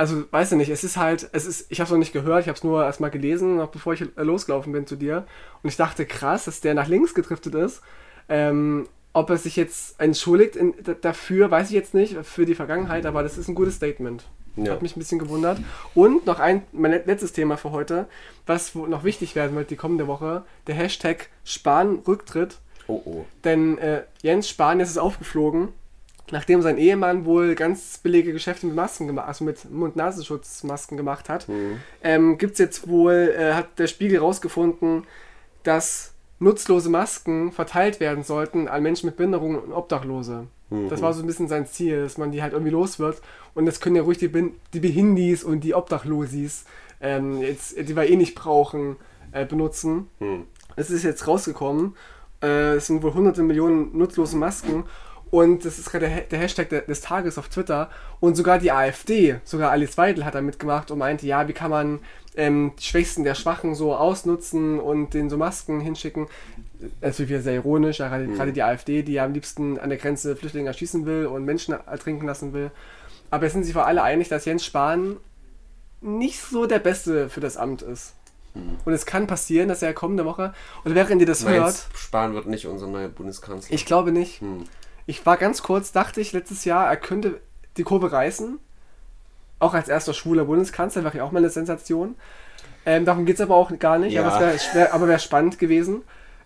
Also, weißt du nicht, es ist halt, es ist, ich habe es noch nicht gehört, ich habe es nur erstmal gelesen, noch bevor ich äh, losgelaufen bin zu dir. Und ich dachte, krass, dass der nach links gedriftet ist. Ähm, ob er sich jetzt entschuldigt in, dafür, weiß ich jetzt nicht, für die Vergangenheit, aber das ist ein gutes Statement. Ja. Hat mich ein bisschen gewundert. Und noch ein, mein let- letztes Thema für heute, was noch wichtig werden wird die kommende Woche, der Hashtag Spahn-Rücktritt. Oh oh. Denn äh, Jens Spahn ist es aufgeflogen, nachdem sein Ehemann wohl ganz billige Geschäfte mit Masken gemacht, also mit Mund-Nasenschutzmasken gemacht hat, ähm, gibt es jetzt wohl, äh, hat der Spiegel rausgefunden, dass nutzlose Masken verteilt werden sollten an Menschen mit Behinderungen und Obdachlose. Das war so ein bisschen sein Ziel, dass man die halt irgendwie los wird. Und das können ja ruhig die, Bin die Behindis und die Obdachlosis, ähm, jetzt, die wir eh nicht brauchen, äh, benutzen. Hm. Es ist jetzt rausgekommen. Äh, es sind wohl hunderte Millionen nutzlose Masken. Und das ist gerade der, Ha- der Hashtag de- des Tages auf Twitter. Und sogar die AfD, sogar Alice Weidel hat da mitgemacht und meinte, ja, wie kann man ähm, die Schwächsten der Schwachen so ausnutzen und denen so Masken hinschicken. Natürlich wieder sehr ironisch, gerade, gerade die AfD, die ja am liebsten an der Grenze Flüchtlinge erschießen will und Menschen ertrinken lassen will. Aber es sind sich wohl alle einig, dass Jens Spahn nicht so der Beste für das Amt ist. Und es kann passieren, dass er kommende Woche, oder während ihr das hört, Meinst, Spahn wird nicht unser neuer Bundeskanzler. ich glaube nicht. Hm. Ich war ganz kurz, dachte ich letztes Jahr, er könnte die Kurve reißen. Auch als erster schwuler Bundeskanzler wäre ja auch mal eine Sensation. Ähm, darum geht es aber auch gar nicht, Ja. aber es wäre wär, spannend gewesen.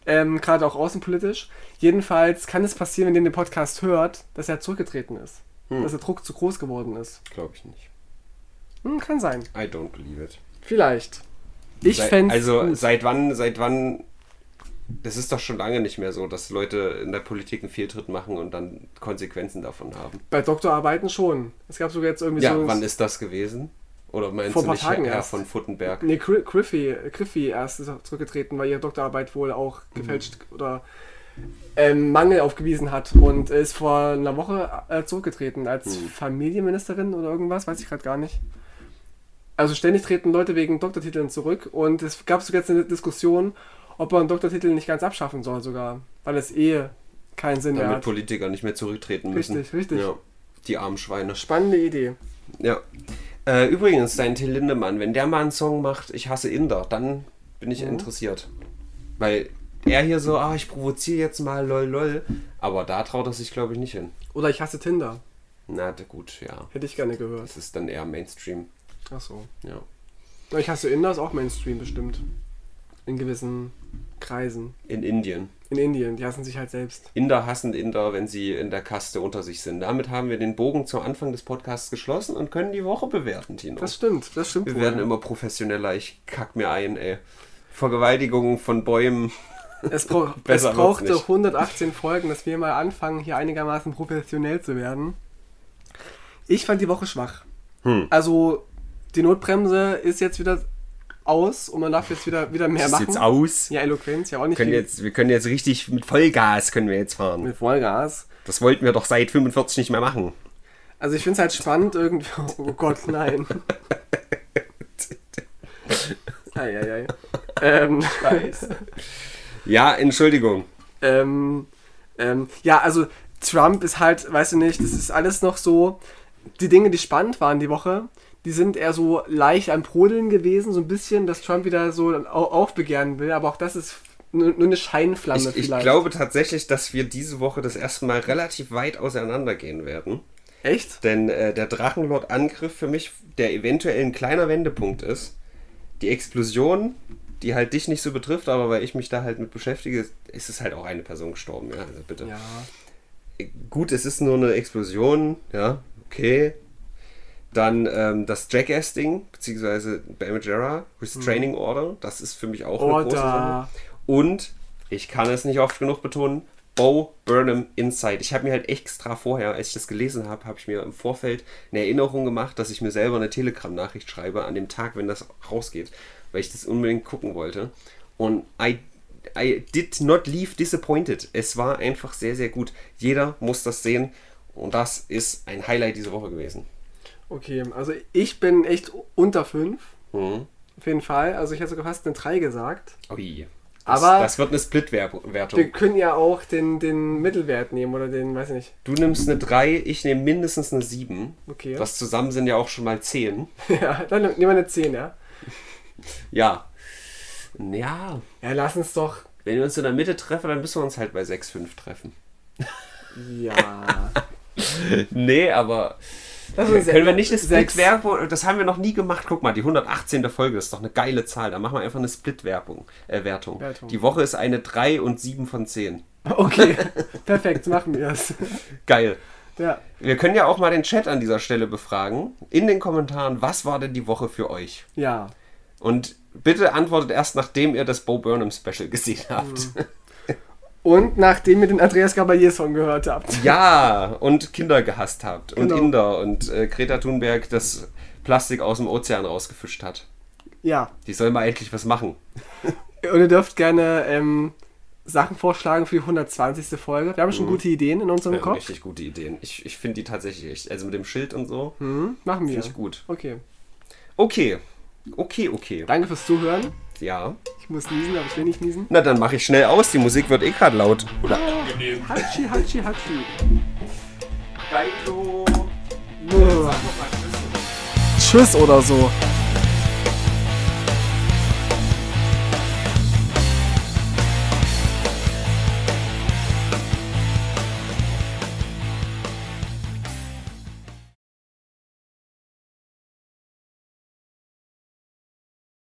Ähm, Gerade auch außenpolitisch. Jedenfalls kann es passieren, wenn ihr den Podcast hört, dass er zurückgetreten ist. Hm. Dass der Druck zu groß geworden ist. Glaube ich nicht. Hm, kann sein. I don't believe it. Vielleicht. Ich fände Also seit wann, seit wann das ist doch schon lange nicht mehr so, dass Leute in der Politik einen Fehltritt machen und dann Konsequenzen davon haben. Bei Doktorarbeiten schon. Es gab sogar jetzt irgendwie Ja, so. wann ist das gewesen? Oder meinst Vor du nicht Tagen Herr, erst. von Futtenberg? Nee, Gri- Griffey, Griffey erst ist zurückgetreten, weil ihre Doktorarbeit wohl auch gefälscht oder ähm, Mangel aufgewiesen hat und ist vor einer Woche äh, zurückgetreten als Familienministerin oder irgendwas, weiß ich gerade gar nicht. Also ständig treten Leute wegen Doktortiteln zurück und es gab sogar jetzt eine Diskussion, ob man Doktortitel nicht ganz abschaffen soll sogar, weil es eh keinen Sinn mehr Damit hat. Politiker nicht mehr zurücktreten müssen. Richtig, richtig. Ja, die armen Schweine. Spannende Idee. Ja. Äh, übrigens, dein Till Lindemann, wenn der mal einen Song macht, ich hasse Inder, dann bin ich Mhm. interessiert. Weil er hier so, ah, ich provoziere jetzt mal, lol, lol. Aber da traut er sich, glaube ich, nicht hin. Oder ich hasse Tinder. Na gut, ja. Hätte ich gerne gehört. Das ist dann eher Mainstream. Ach so. Ja. Ich hasse Inder ist auch Mainstream bestimmt. In gewissen Kreisen. In Indien. In Indien, die hassen sich halt selbst. Inder hassen Inder, wenn sie in der Kaste unter sich sind. Damit haben wir den Bogen zum Anfang des Podcasts geschlossen und können die Woche bewerten, Tino. Das stimmt, das stimmt. wir wohl. werden immer professioneller. Ich kack mir ein, ey. Vergewaltigungen von Bäumen. es, brauch, es brauchte nicht. 118 Folgen, dass wir mal anfangen, hier einigermaßen professionell zu werden. Ich fand die Woche schwach. Hm. Also, die Notbremse ist jetzt wieder aus und man darf jetzt wieder, wieder mehr Ist machen. jetzt aus. Ja, Eloquenz, ja auch nicht können viel jetzt, wir können jetzt richtig mit Vollgas können wir jetzt fahren. mit Vollgas. Das wollten wir doch seit 45 nicht mehr machen. Also ich finde es halt spannend irgendwie. Oh Gott, nein. Eieiei. Ähm, Ja, Entschuldigung. ähm, ähm, ja, also Trump ist halt, weißt du nicht, das ist alles noch so. Die Dinge, die spannend waren die Woche, die sind eher so leicht am Brodeln gewesen, so ein bisschen, dass Trump wieder so au- aufbegehren will, aber auch das ist nur, eine Scheinflamme Ich, ich vielleicht. glaube tatsächlich, dass wir diese Woche das erste Mal relativ weit auseinandergehen werden. Echt? Denn äh, der Drachenlord-Angriff für mich, der eventuell ein kleiner Wendepunkt ist, die Explosion, die halt dich nicht so betrifft, aber weil ich mich da halt mit beschäftige, ist es halt auch eine Person gestorben. Ja, also bitte. Ja. Gut, es ist nur eine Explosion, ja, okay. Dann ähm, das Jackass-Ding, beziehungsweise Bamajera, Restraining Order, das ist für mich auch eine große Sache. Und, ich kann es nicht oft genug betonen, Bo Burnham Inside. Ich habe mir halt extra vorher, als ich das gelesen habe, habe ich mir im Vorfeld eine Erinnerung gemacht, dass ich mir selber eine Telegram-Nachricht schreibe an dem Tag, wenn das rausgeht, weil ich das unbedingt gucken wollte. Und I, I did not leave disappointed. Es war einfach sehr, sehr gut. Jeder muss das sehen und das ist ein Highlight diese Woche gewesen. Okay, also ich bin echt unter 5. Mhm. Auf jeden Fall. Also ich hätte sogar fast eine 3 gesagt. Ui. Das, Aber- das wird eine Wir Split-Wertung. können ja auch den, den Mittelwert nehmen oder den, weiß ich nicht. Du nimmst eine 3, ich nehme mindestens eine 7. Okay. Das zusammen sind ja auch schon mal 10. Ja, dann nehmen wir eine 10, ja. Ja. Ja, Ja, lass uns doch. wenn wir uns in der Mitte treffen, dann müssen wir uns halt bei 6,5 treffen. Ja. Nee, aber Lass uns können wir nicht eine Split-Werbung, das haben wir noch nie gemacht. Guck mal, die 118. Folge ist doch eine geile Zahl. Da machen wir einfach eine Split-Werbung, äh, Wertung. Wertung. Die Woche ist eine 3 und 7 von 10. Okay, perfekt, machen wir das. Geil. Ja. Wir können ja auch mal den Chat an dieser Stelle befragen. In den Kommentaren, was war denn die Woche für euch? Ja. Und bitte antwortet erst, nachdem ihr das Bo Burnham Special gesehen habt. Und nachdem ihr den Andreas Gabalier-Song gehört habt. Ja, und Kinder gehasst habt. Und Genau. Inder und äh, Greta Thunberg das Plastik aus dem Ozean rausgefischt hat. Ja. Die soll mal endlich was machen. Und ihr dürft gerne ähm, Sachen vorschlagen für die 120. Folge. Wir haben schon gute Ideen in unserem haben Kopf. richtig gute Ideen. Ich, ich finde die tatsächlich echt. Also mit dem Schild und so. Mhm, machen wir. Finde ich gut. Okay. Okay. Okay, okay. Danke fürs Zuhören. Ja. Ich muss niesen, aber ich will nicht niesen. Na, dann mache ich schnell aus. Die Musik wird eh gerade laut. Oder? Hatschi, Hatschi, Hatschi. Geilo. Tschüss oder so.